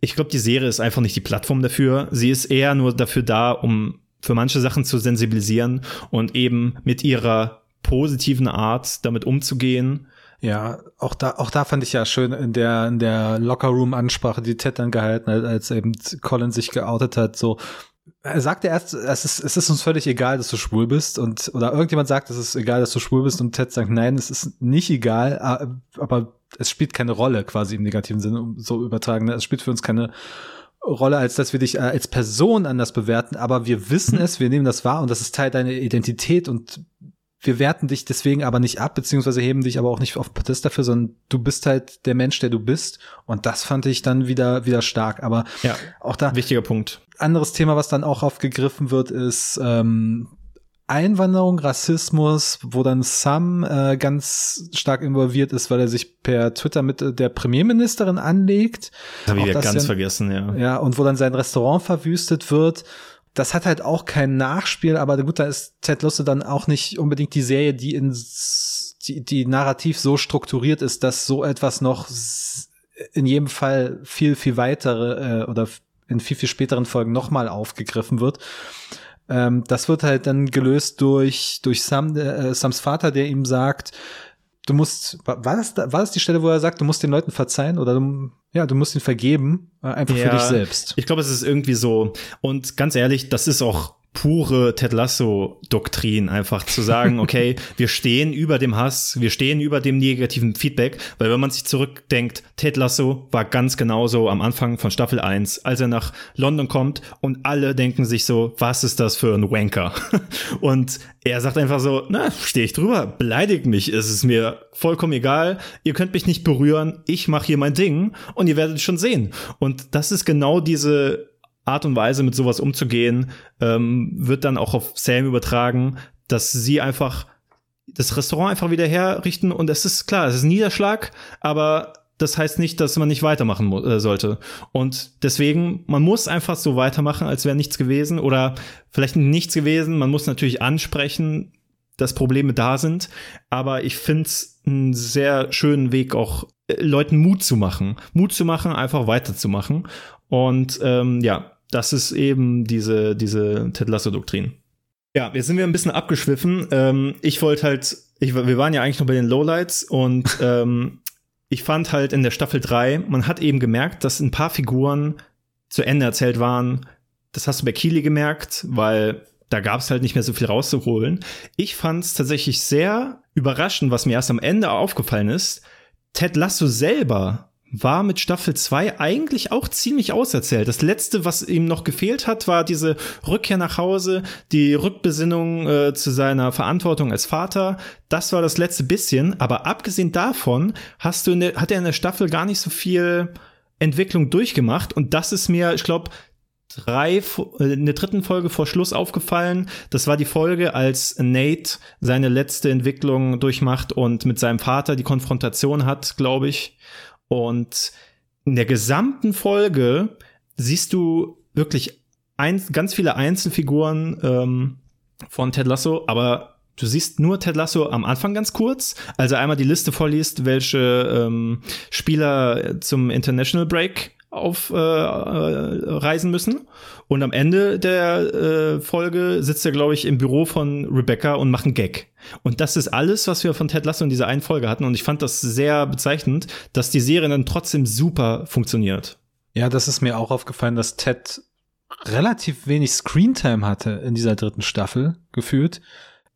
ich glaube, die Serie ist einfach nicht die Plattform dafür. Sie ist eher nur dafür da, um für manche Sachen zu sensibilisieren und eben mit ihrer positiven Art damit umzugehen. Ja, auch da, auch da fand ich ja schön in der, in der Lockerroom-Ansprache, die Ted dann gehalten hat, als eben Colin sich geoutet hat, so, er sagte erst, es ist, es ist uns völlig egal, dass du schwul bist und oder irgendjemand sagt, es ist egal, dass du schwul bist und Ted sagt, nein, es ist nicht egal, aber es spielt keine Rolle quasi im negativen Sinne, um so übertragen. Es spielt für uns keine Rolle, als dass wir dich äh, als Person anders bewerten, aber wir wissen mhm. es, wir nehmen das wahr und das ist Teil deiner Identität und wir werten dich deswegen aber nicht ab, beziehungsweise heben dich aber auch nicht auf Protest dafür, sondern du bist halt der Mensch, der du bist. Und das fand ich dann wieder, wieder stark. Aber ja, auch da. Wichtiger Punkt. Anderes Thema, was dann auch aufgegriffen wird, ist, ähm, Einwanderung, Rassismus, wo dann Sam äh, ganz stark involviert ist, weil er sich per Twitter mit äh, der Premierministerin anlegt. Habe ich ja ganz ja, vergessen, ja. Ja, und wo dann sein Restaurant verwüstet wird das hat halt auch kein Nachspiel, aber gut, da ist Ted Lasso dann auch nicht unbedingt die Serie, die in die, die narrativ so strukturiert ist, dass so etwas noch in jedem Fall viel, viel weitere äh, oder in viel, viel späteren Folgen nochmal aufgegriffen wird. Ähm, das wird halt dann gelöst durch, durch Sam, äh, Sams Vater, der ihm sagt, du musst, war das, war das die Stelle, wo er sagt, du musst den Leuten verzeihen oder du, ja, du musst ihn vergeben, äh, einfach ja, für dich selbst. Ich glaube, es ist irgendwie so. Und ganz ehrlich, das ist auch pure Ted Lasso-Doktrin, einfach zu sagen, (laughs) okay, wir stehen über dem Hass, wir stehen über dem negativen Feedback, weil wenn man sich zurückdenkt, Ted Lasso war ganz genauso am Anfang von Staffel 1, als er nach London kommt und alle denken sich so, was ist das für ein Wanker? (laughs) Und er sagt einfach so, na, stehe ich drüber, beleidigt mich, es ist mir vollkommen egal, ihr könnt mich nicht berühren, ich mache hier mein Ding und ihr werdet schon sehen. Und das ist genau diese Art und Weise, mit sowas umzugehen, ähm, wird dann auch auf Sam übertragen, dass sie einfach das Restaurant einfach wieder herrichten und es ist klar, es ist ein Niederschlag, aber das heißt nicht, dass man nicht weitermachen äh, sollte. Und deswegen, man muss einfach so weitermachen, als wäre nichts gewesen oder vielleicht nichts gewesen. Man muss natürlich ansprechen, dass Probleme da sind, aber ich finde es einen sehr schönen Weg, auch äh, Leuten Mut zu machen. Mut zu machen, einfach weiterzumachen. Und ähm, ja, das ist eben diese, diese Ted Lasso-Doktrin. Ja, jetzt sind wir ein bisschen abgeschwiffen. Ähm, ich wollte halt, ich, wir waren ja eigentlich noch bei den Lowlights und (laughs) ähm, ich fand halt in der Staffel 3, man hat eben gemerkt, dass ein paar Figuren zu Ende erzählt waren. Das hast du bei Keely gemerkt, weil da gab es halt nicht mehr so viel rauszuholen. Ich fand es tatsächlich sehr überraschend, was mir erst am Ende aufgefallen ist. Ted Lasso selber war mit Staffel 2 eigentlich auch ziemlich auserzählt. Das letzte, was ihm noch gefehlt hat, war diese Rückkehr nach Hause, die Rückbesinnung äh, zu seiner Verantwortung als Vater. Das war das letzte bisschen. Aber abgesehen davon hast du der, hat er in der Staffel gar nicht so viel Entwicklung durchgemacht. Und das ist mir, ich glaube, drei, äh, in der dritten Folge vor Schluss aufgefallen. Das war die Folge, als Nate seine letzte Entwicklung durchmacht und mit seinem Vater die Konfrontation hat, glaube ich. Und in der gesamten Folge siehst du wirklich ein, ganz viele Einzelfiguren ähm, von Ted Lasso, aber du siehst nur Ted Lasso am Anfang ganz kurz, also einmal die Liste vorliest, welche ähm, Spieler zum International Break aufreisen äh, müssen. Und am Ende der äh, Folge sitzt er, glaube ich, im Büro von Rebecca und macht einen Gag. Und das ist alles, was wir von Ted Lasso in dieser einen Folge hatten. Und ich fand das sehr bezeichnend, dass die Serie dann trotzdem super funktioniert. Ja, das ist mir auch aufgefallen, dass Ted relativ wenig Screentime hatte in dieser dritten Staffel gefühlt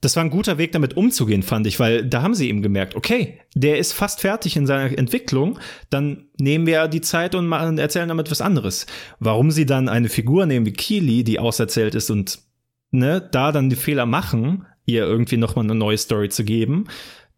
das war ein guter Weg, damit umzugehen, fand ich, weil da haben sie eben gemerkt, okay, der ist fast fertig in seiner Entwicklung, dann nehmen wir die Zeit und machen, erzählen damit was anderes. Warum sie dann eine Figur nehmen wie Keely, die auserzählt ist und ne, da dann die Fehler machen, ihr irgendwie nochmal eine neue Story zu geben,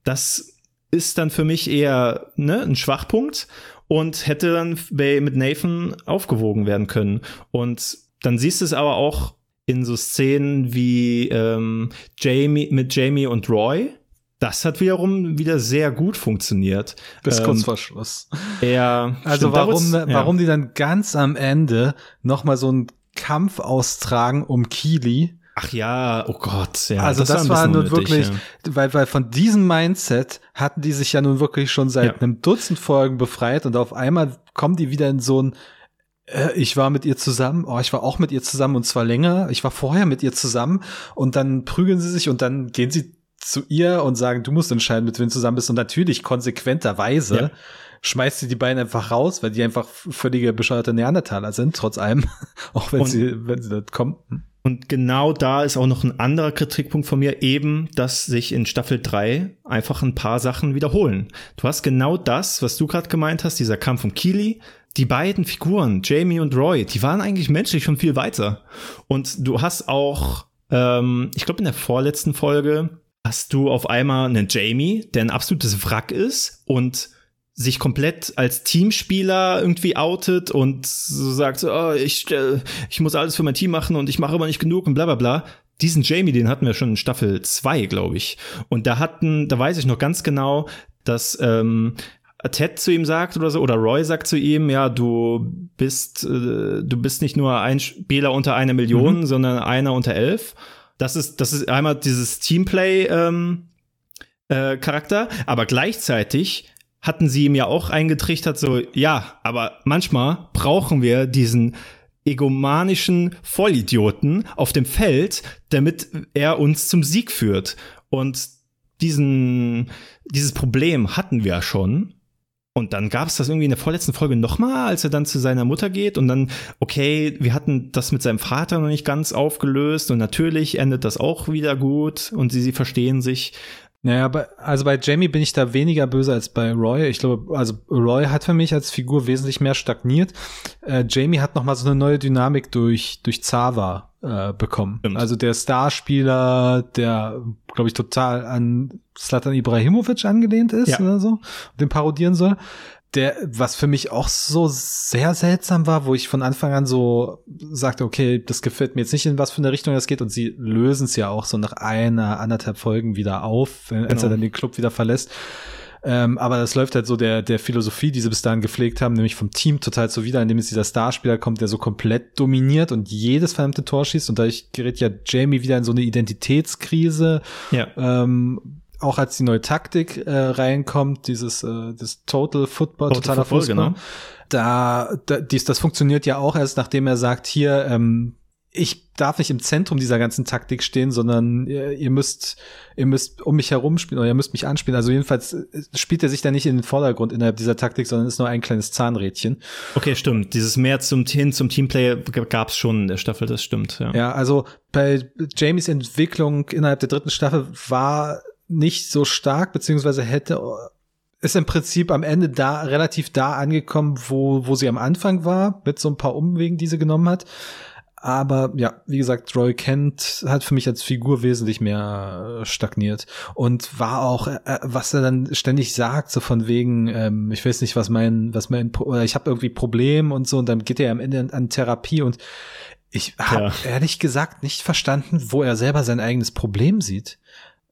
das ist dann für mich eher ne, ein Schwachpunkt und hätte dann bei, mit Nathan aufgewogen werden können. Und dann siehst du es aber auch in so Szenen wie ähm, Jamie mit Jamie und Roy, das hat wiederum wieder sehr gut funktioniert. Bis ähm, kurz vor Schluss. Ja. Also warum, ja. warum die dann ganz am Ende noch mal so einen Kampf austragen um Kili? Ach ja, oh Gott, ja. Also das, das war, war nun wirklich, ja. weil, weil von diesem Mindset hatten die sich ja nun wirklich schon seit ja. einem Dutzend Folgen befreit und auf einmal kommen die wieder in so ein ich war mit ihr zusammen, oh, ich war auch mit ihr zusammen und zwar länger. Ich war vorher mit ihr zusammen und dann prügeln sie sich und dann gehen sie zu ihr und sagen, du musst entscheiden, mit wem du zusammen bist. Und natürlich konsequenterweise ja. schmeißt sie die beiden einfach raus, weil die einfach völlige bescheuerte Neandertaler sind, trotz allem. (laughs) auch wenn und, sie, wenn sie dort kommen. Hm. Und genau da ist auch noch ein anderer Kritikpunkt von mir, eben, dass sich in Staffel 3 einfach ein paar Sachen wiederholen. Du hast genau das, was du gerade gemeint hast, dieser Kampf um Keely, die beiden Figuren, Jamie und Roy, die waren eigentlich menschlich schon viel weiter. Und du hast auch, ähm, ich glaube in der vorletzten Folge, hast du auf einmal einen Jamie, der ein absolutes Wrack ist und sich komplett als Teamspieler irgendwie outet und so sagt, oh, ich, äh, ich muss alles für mein Team machen und ich mache immer nicht genug und bla bla bla. Diesen Jamie, den hatten wir schon in Staffel 2, glaube ich. Und da hatten, da weiß ich noch ganz genau, dass ähm, Ted zu ihm sagt oder so, oder Roy sagt zu ihm, ja, du bist, äh, du bist nicht nur ein Spieler unter einer Million, mhm. sondern einer unter elf. Das ist, das ist einmal dieses Teamplay ähm, äh, Charakter, aber gleichzeitig hatten sie ihm ja auch eingetrichtert, so, ja, aber manchmal brauchen wir diesen egomanischen Vollidioten auf dem Feld, damit er uns zum Sieg führt. Und diesen, dieses Problem hatten wir schon. Und dann gab es das irgendwie in der vorletzten Folge nochmal, als er dann zu seiner Mutter geht und dann, okay, wir hatten das mit seinem Vater noch nicht ganz aufgelöst und natürlich endet das auch wieder gut und sie, sie verstehen sich. Naja, also bei Jamie bin ich da weniger böse als bei Roy. Ich glaube, also Roy hat für mich als Figur wesentlich mehr stagniert. Äh, Jamie hat noch mal so eine neue Dynamik durch durch Zava äh, bekommen. Stimmt. Also der Starspieler, der glaube ich total an Slatan Ibrahimovic angelehnt ist ja. oder so, den parodieren soll der, was für mich auch so sehr seltsam war, wo ich von Anfang an so sagte, okay, das gefällt mir jetzt nicht, in was für eine Richtung das geht. Und sie lösen es ja auch so nach einer, anderthalb Folgen wieder auf, wenn, genau. als er dann den Club wieder verlässt. Ähm, aber das läuft halt so der, der Philosophie, die sie bis dahin gepflegt haben, nämlich vom Team total zuwider, indem es dieser Starspieler kommt, der so komplett dominiert und jedes verdammte Tor schießt. Und dadurch gerät ja Jamie wieder in so eine Identitätskrise. Ja. Ähm, auch als die neue Taktik äh, reinkommt, dieses äh, das Total Football, Total totaler Football, Fußball, genau. da, da dies, das funktioniert ja auch erst, nachdem er sagt, hier, ähm, ich darf nicht im Zentrum dieser ganzen Taktik stehen, sondern ihr, ihr müsst, ihr müsst um mich herum spielen oder ihr müsst mich anspielen. Also jedenfalls äh, spielt er sich da nicht in den Vordergrund innerhalb dieser Taktik, sondern ist nur ein kleines Zahnrädchen. Okay, stimmt. Dieses mehr zum hin zum Teamplay gab es schon in der Staffel, das stimmt. Ja. ja, also bei Jamies Entwicklung innerhalb der dritten Staffel war nicht so stark, beziehungsweise hätte ist im Prinzip am Ende da relativ da angekommen, wo, wo sie am Anfang war, mit so ein paar Umwegen, die sie genommen hat. Aber ja, wie gesagt, Roy Kent hat für mich als Figur wesentlich mehr äh, stagniert und war auch, äh, äh, was er dann ständig sagt, so von wegen, ähm, ich weiß nicht, was mein, was mein, oder ich habe irgendwie Problem und so, und dann geht er am Ende an, an Therapie und ich habe ja. ehrlich gesagt nicht verstanden, wo er selber sein eigenes Problem sieht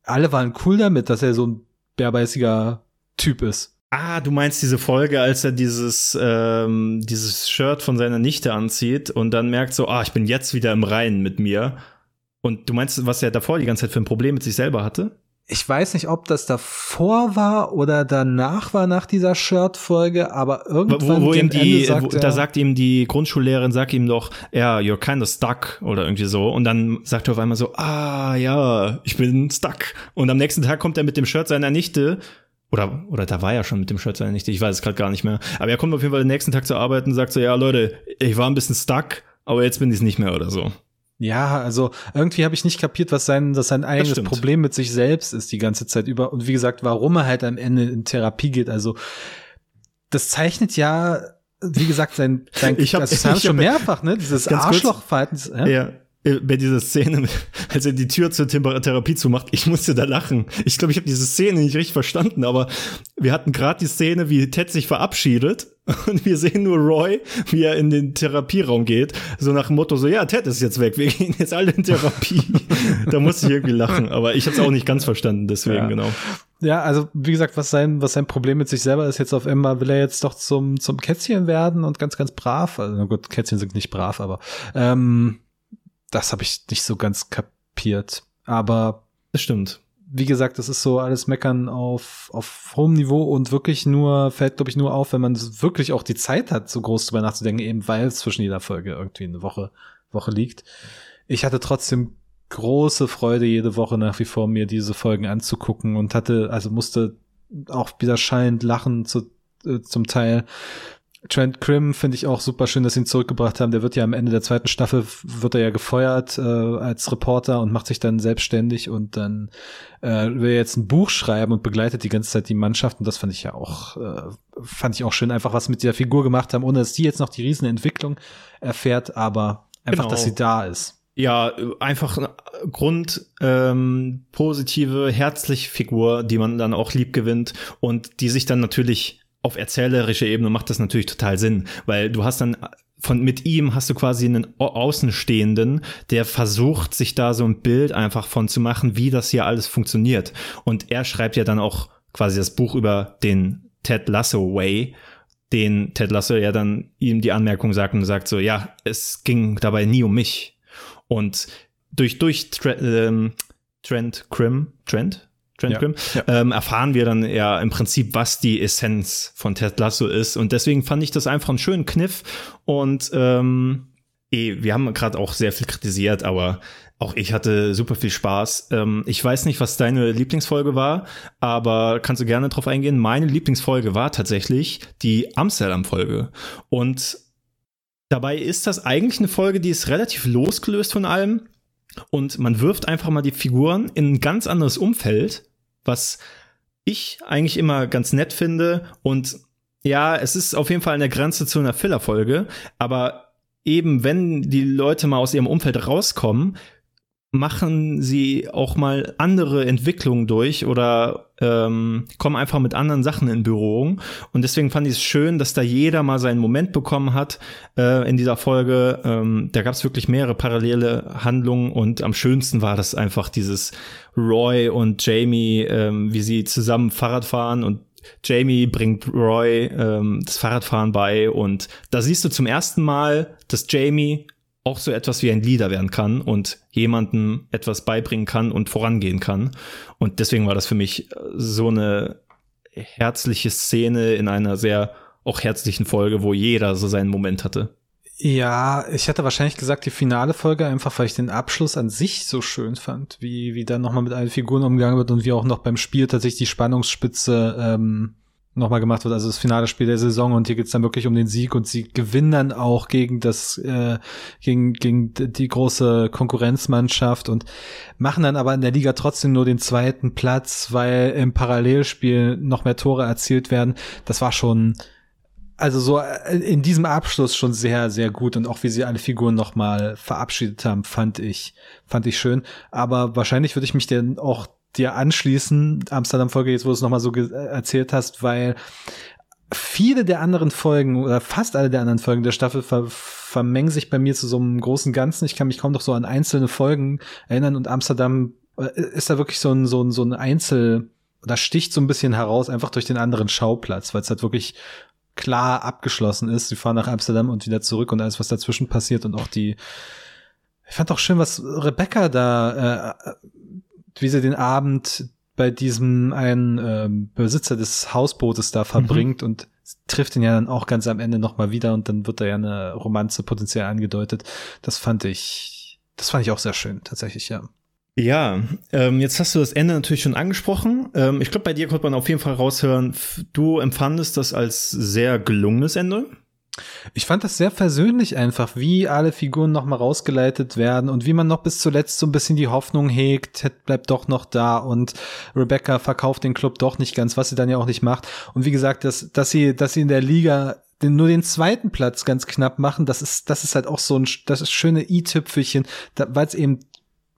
alle waren cool damit, dass er so ein bärbeißiger Typ ist. Ah, du meinst diese Folge, als er dieses, ähm, dieses Shirt von seiner Nichte anzieht und dann merkt so, ah, ich bin jetzt wieder im Reinen mit mir. Und du meinst, was er davor die ganze Zeit für ein Problem mit sich selber hatte? ich weiß nicht, ob das davor war oder danach war nach dieser Shirt-Folge, aber irgendwann wo, wo ihm die, sagt wo, da sagt ihm die Grundschullehrerin, sagt ihm doch, ja, you're kind of stuck oder irgendwie so. Und dann sagt er auf einmal so, ah ja, ich bin stuck. Und am nächsten Tag kommt er mit dem Shirt seiner Nichte oder, oder da war er schon mit dem Shirt seiner Nichte, ich weiß es gerade gar nicht mehr. Aber er kommt auf jeden Fall den nächsten Tag zur Arbeit und sagt so, ja Leute, ich war ein bisschen stuck, aber jetzt bin ich es nicht mehr oder so. Ja, also irgendwie habe ich nicht kapiert, was sein, dass sein eigenes Problem mit sich selbst ist die ganze Zeit über. Und wie gesagt, warum er halt am Ende in Therapie geht. Also das zeichnet ja, wie gesagt, sein, (laughs) sein ich hab, das haben schon mehrfach, ne? Dieses Arschlochverhalten. Ja? ja. Äh, bei dieser Szene, (laughs) als er die Tür zur Therapie zumacht, ich musste da lachen. Ich glaube, ich habe diese Szene nicht richtig verstanden, aber wir hatten gerade die Szene, wie Ted sich verabschiedet (laughs) Und wir sehen nur Roy, wie er in den Therapieraum geht, so nach dem Motto, so, ja, Ted ist jetzt weg, wir (laughs) gehen jetzt alle in Therapie. da musste ich irgendwie lachen, aber ich habe es auch nicht ganz verstanden, deswegen, ja. genau. Ja, also wie gesagt, was sein, was sein Problem mit sich selber ist, jetzt auf einmal will er jetzt doch zum, zum Kätzchen werden und ganz, ganz brav. Also na gut, Kätzchen sind nicht brav, aber ähm, das habe ich nicht so ganz kapiert. Aber das stimmt wie gesagt, das ist so alles Meckern auf, auf hohem Niveau und wirklich nur, fällt, glaube ich, nur auf, wenn man wirklich auch die Zeit hat, so groß drüber nachzudenken, eben weil es zwischen jeder Folge irgendwie eine Woche, Woche liegt. Ich hatte trotzdem große Freude, jede Woche nach wie vor mir diese Folgen anzugucken und hatte, also musste auch wieder schallend lachen zu, äh, zum Teil. Trent Krim finde ich auch super schön, dass sie ihn zurückgebracht haben. Der wird ja am Ende der zweiten Staffel wird er ja gefeuert äh, als Reporter und macht sich dann selbstständig und dann äh, will jetzt ein Buch schreiben und begleitet die ganze Zeit die Mannschaft und das fand ich ja auch äh, fand ich auch schön, einfach was mit der Figur gemacht haben, ohne dass die jetzt noch die Riesenentwicklung erfährt, aber einfach, genau. dass sie da ist. Ja, einfach Grund ähm, positive, herzliche Figur, die man dann auch lieb gewinnt und die sich dann natürlich auf erzählerischer Ebene macht das natürlich total Sinn, weil du hast dann von mit ihm hast du quasi einen Außenstehenden, der versucht, sich da so ein Bild einfach von zu machen, wie das hier alles funktioniert. Und er schreibt ja dann auch quasi das Buch über den Ted Lasso Way, den Ted Lasso ja dann ihm die Anmerkung sagt und sagt so, ja, es ging dabei nie um mich. Und durch, durch ähm, Trent Krim, Trent? Trent ja, ja. Ähm, erfahren wir dann ja im Prinzip, was die Essenz von Ted Lasso ist. Und deswegen fand ich das einfach einen schönen Kniff. Und ähm, eh, wir haben gerade auch sehr viel kritisiert, aber auch ich hatte super viel Spaß. Ähm, ich weiß nicht, was deine Lieblingsfolge war, aber kannst du gerne drauf eingehen. Meine Lieblingsfolge war tatsächlich die Amsterdam-Folge. Und dabei ist das eigentlich eine Folge, die ist relativ losgelöst von allem. Und man wirft einfach mal die Figuren in ein ganz anderes Umfeld was ich eigentlich immer ganz nett finde. Und ja, es ist auf jeden Fall der Grenze zu einer Filler-Folge, aber eben wenn die Leute mal aus ihrem Umfeld rauskommen, machen sie auch mal andere Entwicklungen durch oder ähm, kommen einfach mit anderen Sachen in Berührung. Und deswegen fand ich es schön, dass da jeder mal seinen Moment bekommen hat äh, in dieser Folge. Ähm, da gab es wirklich mehrere parallele Handlungen und am schönsten war das einfach dieses Roy und Jamie, ähm, wie sie zusammen Fahrrad fahren und Jamie bringt Roy ähm, das Fahrradfahren bei und da siehst du zum ersten Mal, dass Jamie auch so etwas wie ein Leader werden kann und jemandem etwas beibringen kann und vorangehen kann. Und deswegen war das für mich so eine herzliche Szene in einer sehr auch herzlichen Folge, wo jeder so seinen Moment hatte. Ja, ich hätte wahrscheinlich gesagt, die finale Folge, einfach weil ich den Abschluss an sich so schön fand, wie, wie dann nochmal mit allen Figuren umgegangen wird und wie auch noch beim Spiel tatsächlich die Spannungsspitze ähm, nochmal gemacht wird, also das finale Spiel der Saison und hier geht's dann wirklich um den Sieg und sie gewinnen dann auch gegen das, äh, gegen, gegen die große Konkurrenzmannschaft und machen dann aber in der Liga trotzdem nur den zweiten Platz, weil im Parallelspiel noch mehr Tore erzielt werden. Das war schon, also so äh, in diesem Abschluss schon sehr, sehr gut und auch wie sie alle Figuren nochmal verabschiedet haben, fand ich, fand ich schön. Aber wahrscheinlich würde ich mich denn auch dir anschließen, Amsterdam-Folge, jetzt wo du es nochmal so erzählt hast, weil viele der anderen Folgen oder fast alle der anderen Folgen der Staffel ver vermengen sich bei mir zu so einem großen Ganzen. Ich kann mich kaum noch so an einzelne Folgen erinnern und Amsterdam äh, ist da wirklich so ein, so ein, so ein Einzel, da sticht so ein bisschen heraus, einfach durch den anderen Schauplatz, weil es halt wirklich klar abgeschlossen ist. Sie fahren nach Amsterdam und wieder zurück und alles, was dazwischen passiert und auch die, ich fand auch schön, was Rebecca da äh, wie sie den Abend bei diesem einen ähm, Besitzer des Hausbootes da verbringt mhm. und trifft ihn ja dann auch ganz am Ende nochmal wieder und dann wird da ja eine Romanze potenziell angedeutet. Das fand ich, das fand ich auch sehr schön, tatsächlich, ja. Ja, ähm, jetzt hast du das Ende natürlich schon angesprochen. Ähm, ich glaube, bei dir konnte man auf jeden Fall raushören, du empfandest das als sehr gelungenes Ende. Ich fand das sehr versöhnlich einfach, wie alle Figuren nochmal rausgeleitet werden und wie man noch bis zuletzt so ein bisschen die Hoffnung hegt, Ted bleibt doch noch da und Rebecca verkauft den Club doch nicht ganz, was sie dann ja auch nicht macht. Und wie gesagt, dass, dass sie, dass sie in der Liga den, nur den zweiten Platz ganz knapp machen, das ist, das ist halt auch so ein, das ist schöne i-Tüpfelchen, weil es eben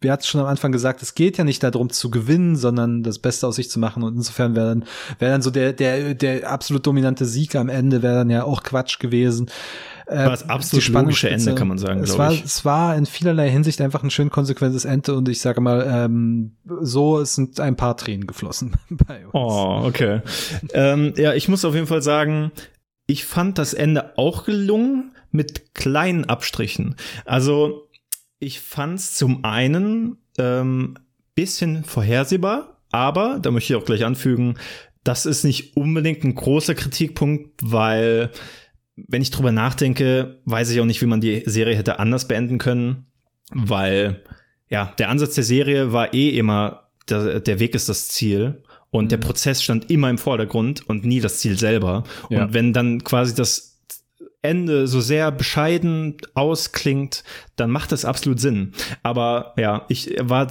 wir hatten schon am Anfang gesagt, es geht ja nicht darum zu gewinnen, sondern das Beste aus sich zu machen. Und insofern wäre dann, wäre dann so der, der, der absolut dominante Sieg am Ende wäre dann ja auch Quatsch gewesen. Äh, war das absolut logische Ende, kann man sagen, es war, ich. Es war in vielerlei Hinsicht einfach ein schön konsequentes Ende und ich sage mal, ähm, so sind ein paar Tränen geflossen (laughs) bei uns. Oh, okay. ähm, ja, ich muss auf jeden Fall sagen, ich fand das Ende auch gelungen mit kleinen Abstrichen. Also ich fand's zum einen ähm, bisschen vorhersehbar, aber da möchte ich auch gleich anfügen, das ist nicht unbedingt ein großer Kritikpunkt, weil wenn ich drüber nachdenke, weiß ich auch nicht, wie man die Serie hätte anders beenden können, weil ja, der Ansatz der Serie war eh immer, der, der Weg ist das Ziel und mhm. der Prozess stand immer im Vordergrund und nie das Ziel selber. Ja. Und wenn dann quasi das Ende so sehr bescheiden ausklingt, dann macht das absolut Sinn. Aber ja, ich war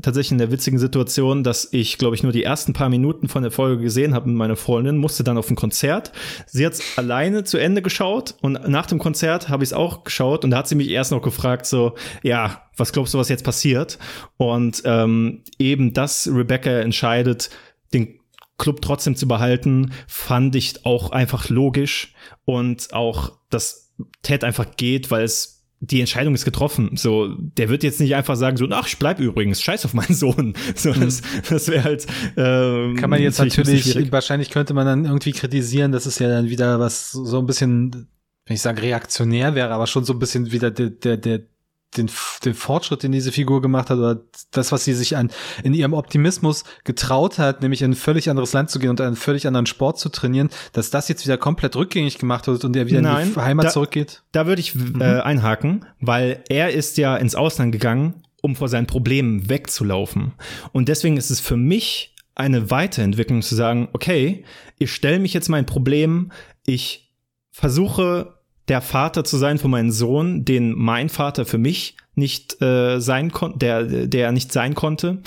tatsächlich in der witzigen Situation, dass ich, glaube ich, nur die ersten paar Minuten von der Folge gesehen habe mit meiner Freundin, musste dann auf ein Konzert. Sie hat alleine zu Ende geschaut und nach dem Konzert habe ich es auch geschaut und da hat sie mich erst noch gefragt, so, ja, was glaubst du, was jetzt passiert? Und ähm, eben das Rebecca entscheidet, Club trotzdem zu behalten, fand ich auch einfach logisch und auch, dass Ted einfach geht, weil es die Entscheidung ist getroffen. So, der wird jetzt nicht einfach sagen, so, ach, ich bleib übrigens, scheiß auf meinen Sohn. (laughs) So, mhm. das, das wäre halt. Ähm, Kann man jetzt natürlich, wahrscheinlich könnte man dann irgendwie kritisieren, dass es ja dann wieder was so ein bisschen, wenn ich sage reaktionär wäre, aber schon so ein bisschen wieder der, der, der den, den Fortschritt, den diese Figur gemacht hat, oder das, was sie sich an, in ihrem Optimismus getraut hat, nämlich in ein völlig anderes Land zu gehen und einen völlig anderen Sport zu trainieren, dass das jetzt wieder komplett rückgängig gemacht wird und er wieder Nein, in die Heimat da, zurückgeht? Da würde ich mhm. äh, einhaken, weil er ist ja ins Ausland gegangen, um vor seinen Problemen wegzulaufen. Und deswegen ist es für mich eine Weiterentwicklung zu sagen, okay, ich stelle mich jetzt mein Problem, ich versuche der Vater zu sein für meinen Sohn, den mein Vater für mich nicht äh, sein konnte, der, der nicht sein konnte.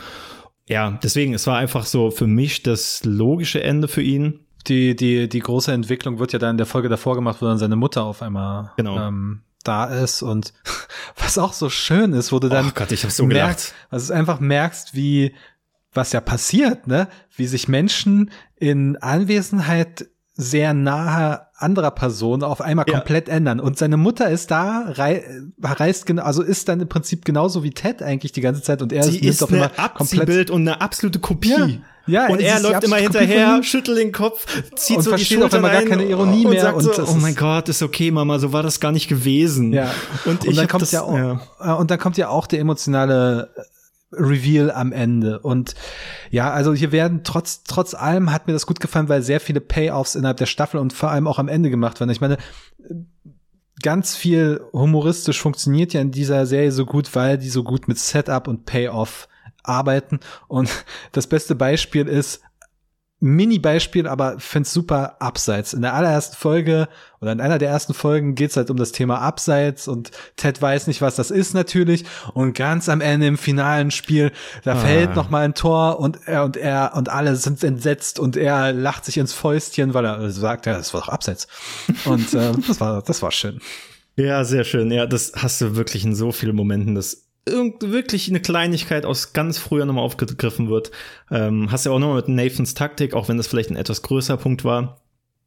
Ja, deswegen, es war einfach so für mich das logische Ende für ihn. Die, die, die große Entwicklung wird ja dann in der Folge davor gemacht, wo dann seine Mutter auf einmal genau. ähm, da ist und (laughs) was auch so schön ist, wo du dann oh Gott, ich hab so merkst, also einfach merkst, wie was ja passiert, ne? Wie sich Menschen in Anwesenheit sehr nahe anderer Person auf einmal ja. komplett ändern. Und seine Mutter ist da, rei reist genau, also ist dann im Prinzip genauso wie Ted eigentlich die ganze Zeit und er Sie ist, ist auf ein Abziehbild und eine absolute Kopie. Ja. Ja, und er läuft immer hinterher, schüttelt den Kopf, zieht und so die Schultern auf einmal gar keine Ironie mehr sagt und so, oh mein Gott, ist okay, Mama, so war das gar nicht gewesen. Ja. Und, und dann kommt das, ja auch, ja. Äh, und dann kommt ja auch der emotionale Reveal am Ende. Und ja, also hier werden trotz, trotz allem hat mir das gut gefallen, weil sehr viele Payoffs innerhalb der Staffel und vor allem auch am Ende gemacht werden. Ich meine, ganz viel humoristisch funktioniert ja in dieser Serie so gut, weil die so gut mit Setup und Payoff arbeiten. Und (laughs) das beste Beispiel ist Mini-Beispiel, aber find's super abseits. In der allerersten Folge oder in einer der ersten Folgen geht's halt um das Thema Abseits und Ted weiß nicht, was das ist natürlich. Und ganz am Ende im finalen Spiel, da ah. fällt noch mal ein Tor und er und er und alle sind entsetzt und er lacht sich ins Fäustchen, weil er sagt, ja, das war doch Abseits. und äh, das war, das war schön. Ja, sehr schön. Ja, das hast du wirklich in so vielen Momenten. Das wirklich eine Kleinigkeit aus ganz früher nochmal aufgegriffen wird. Ähm, hast ja auch nochmal mit Nathans Taktik, auch wenn das vielleicht ein etwas größer Punkt war.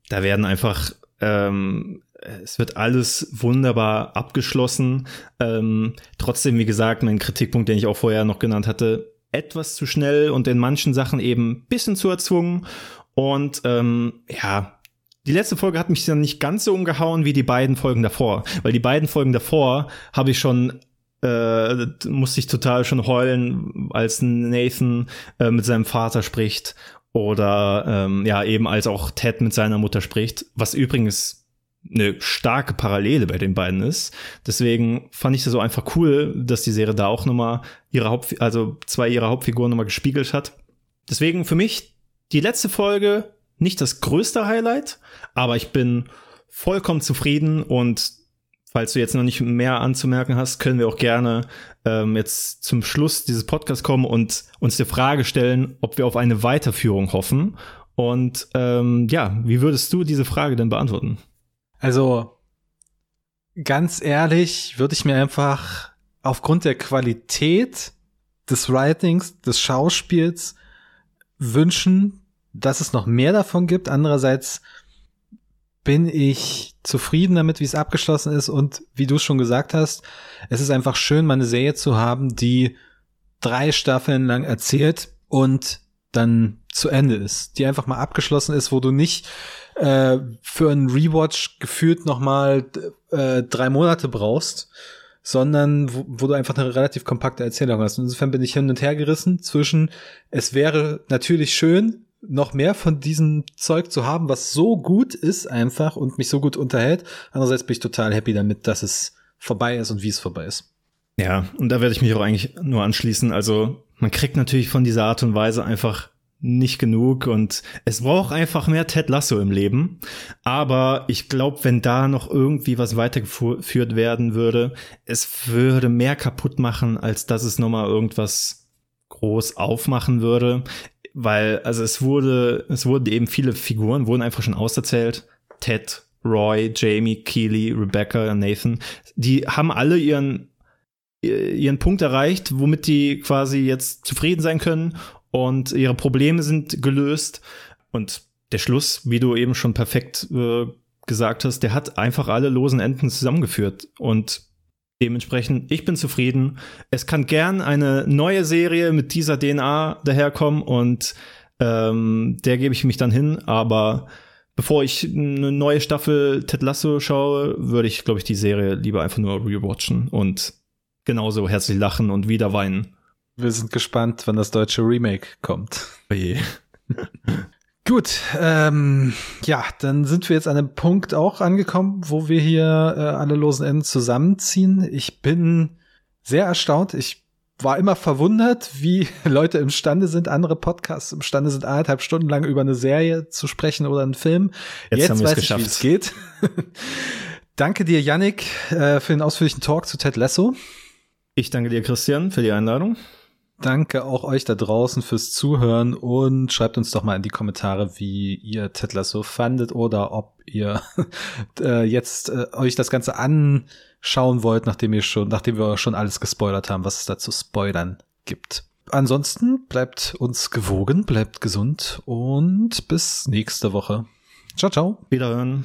Da werden einfach, ähm, es wird alles wunderbar abgeschlossen. Ähm, trotzdem, wie gesagt, mein Kritikpunkt, den ich auch vorher noch genannt hatte, etwas zu schnell und in manchen Sachen eben bisschen zu erzwungen. Und ähm, ja, die letzte Folge hat mich dann nicht ganz so umgehauen wie die beiden Folgen davor, weil die beiden Folgen davor habe ich schon äh, musste ich total schon heulen, als Nathan äh, mit seinem Vater spricht oder ähm, ja eben als auch Ted mit seiner Mutter spricht, was übrigens eine starke Parallele bei den beiden ist. Deswegen fand ich das so einfach cool, dass die Serie da auch nochmal ihre Haupt, also zwei ihrer Hauptfiguren nochmal gespiegelt hat. Deswegen für mich die letzte Folge nicht das größte Highlight, aber ich bin vollkommen zufrieden und falls du jetzt noch nicht mehr anzumerken hast, können wir auch gerne ähm, jetzt zum Schluss dieses Podcasts kommen und uns die Frage stellen, ob wir auf eine Weiterführung hoffen. Und ähm, ja, wie würdest du diese Frage denn beantworten? Also ganz ehrlich, würde ich mir einfach aufgrund der Qualität des Writings, des Schauspiels wünschen, dass es noch mehr davon gibt. Andererseits bin ich zufrieden damit, wie es abgeschlossen ist und wie du schon gesagt hast, es ist einfach schön, mal eine Serie zu haben, die drei Staffeln lang erzählt und dann zu Ende ist, die einfach mal abgeschlossen ist, wo du nicht äh, für einen Rewatch gefühlt noch mal äh, drei Monate brauchst, sondern wo, wo du einfach eine relativ kompakte Erzählung hast. Und insofern bin ich hin und her gerissen zwischen, es wäre natürlich schön, noch mehr von diesem Zeug zu haben, was so gut ist einfach und mich so gut unterhält. Andererseits bin ich total happy damit, dass es vorbei ist und wie es vorbei ist. Ja, und da werde ich mich auch eigentlich nur anschließen. Also man kriegt natürlich von dieser Art und Weise einfach nicht genug und es braucht einfach mehr Ted Lasso im Leben. Aber ich glaube, wenn da noch irgendwie was weitergeführt werden würde, es würde mehr kaputt machen, als dass es nochmal irgendwas groß aufmachen würde. Weil, also es wurde, es wurden eben viele Figuren, wurden einfach schon auserzählt. Ted, Roy, Jamie, Keely, Rebecca, Nathan, die haben alle ihren ihren Punkt erreicht, womit die quasi jetzt zufrieden sein können und ihre Probleme sind gelöst. Und der Schluss, wie du eben schon perfekt äh, gesagt hast, der hat einfach alle losen Enden zusammengeführt. Und dementsprechend, ich bin zufrieden. Es kann gern eine neue Serie mit dieser DNA daherkommen und ähm, der gebe ich mich dann hin. Aber bevor ich eine neue Staffel Ted Lasso schaue, würde ich, glaube ich, die Serie lieber einfach nur rewatchen und genauso herzlich lachen und wieder weinen. Wir sind gespannt, wann das deutsche Remake kommt. Oje. (laughs) Gut, ähm, ja, dann sind wir jetzt an einem Punkt auch angekommen, wo wir hier äh, alle losen Enden zusammenziehen. Ich bin sehr erstaunt. Ich war immer verwundert, wie (laughs) Leute imstande sind, andere Podcasts imstande sind, eineinhalb Stunden lang über eine Serie zu sprechen oder einen Film. Jetzt, Jetzt weiß ich, wie es geht. (laughs) Danke dir, Yannick, äh, für den ausführlichen Talk zu Ted Lasso. Ich danke dir, Christian, für die Einladung. Danke auch euch da draußen fürs Zuhören und schreibt uns doch mal in die Kommentare, wie ihr Ted Lasso fandet oder ob ihr (laughs) äh, jetzt äh, euch das Ganze anschauen wollt, nachdem ihr schon, nachdem wir schon alles gespoilert haben, was es da zu spoilern gibt. Ansonsten bleibt uns gewogen, bleibt gesund und bis nächste Woche. Ciao, ciao. Wiederhören.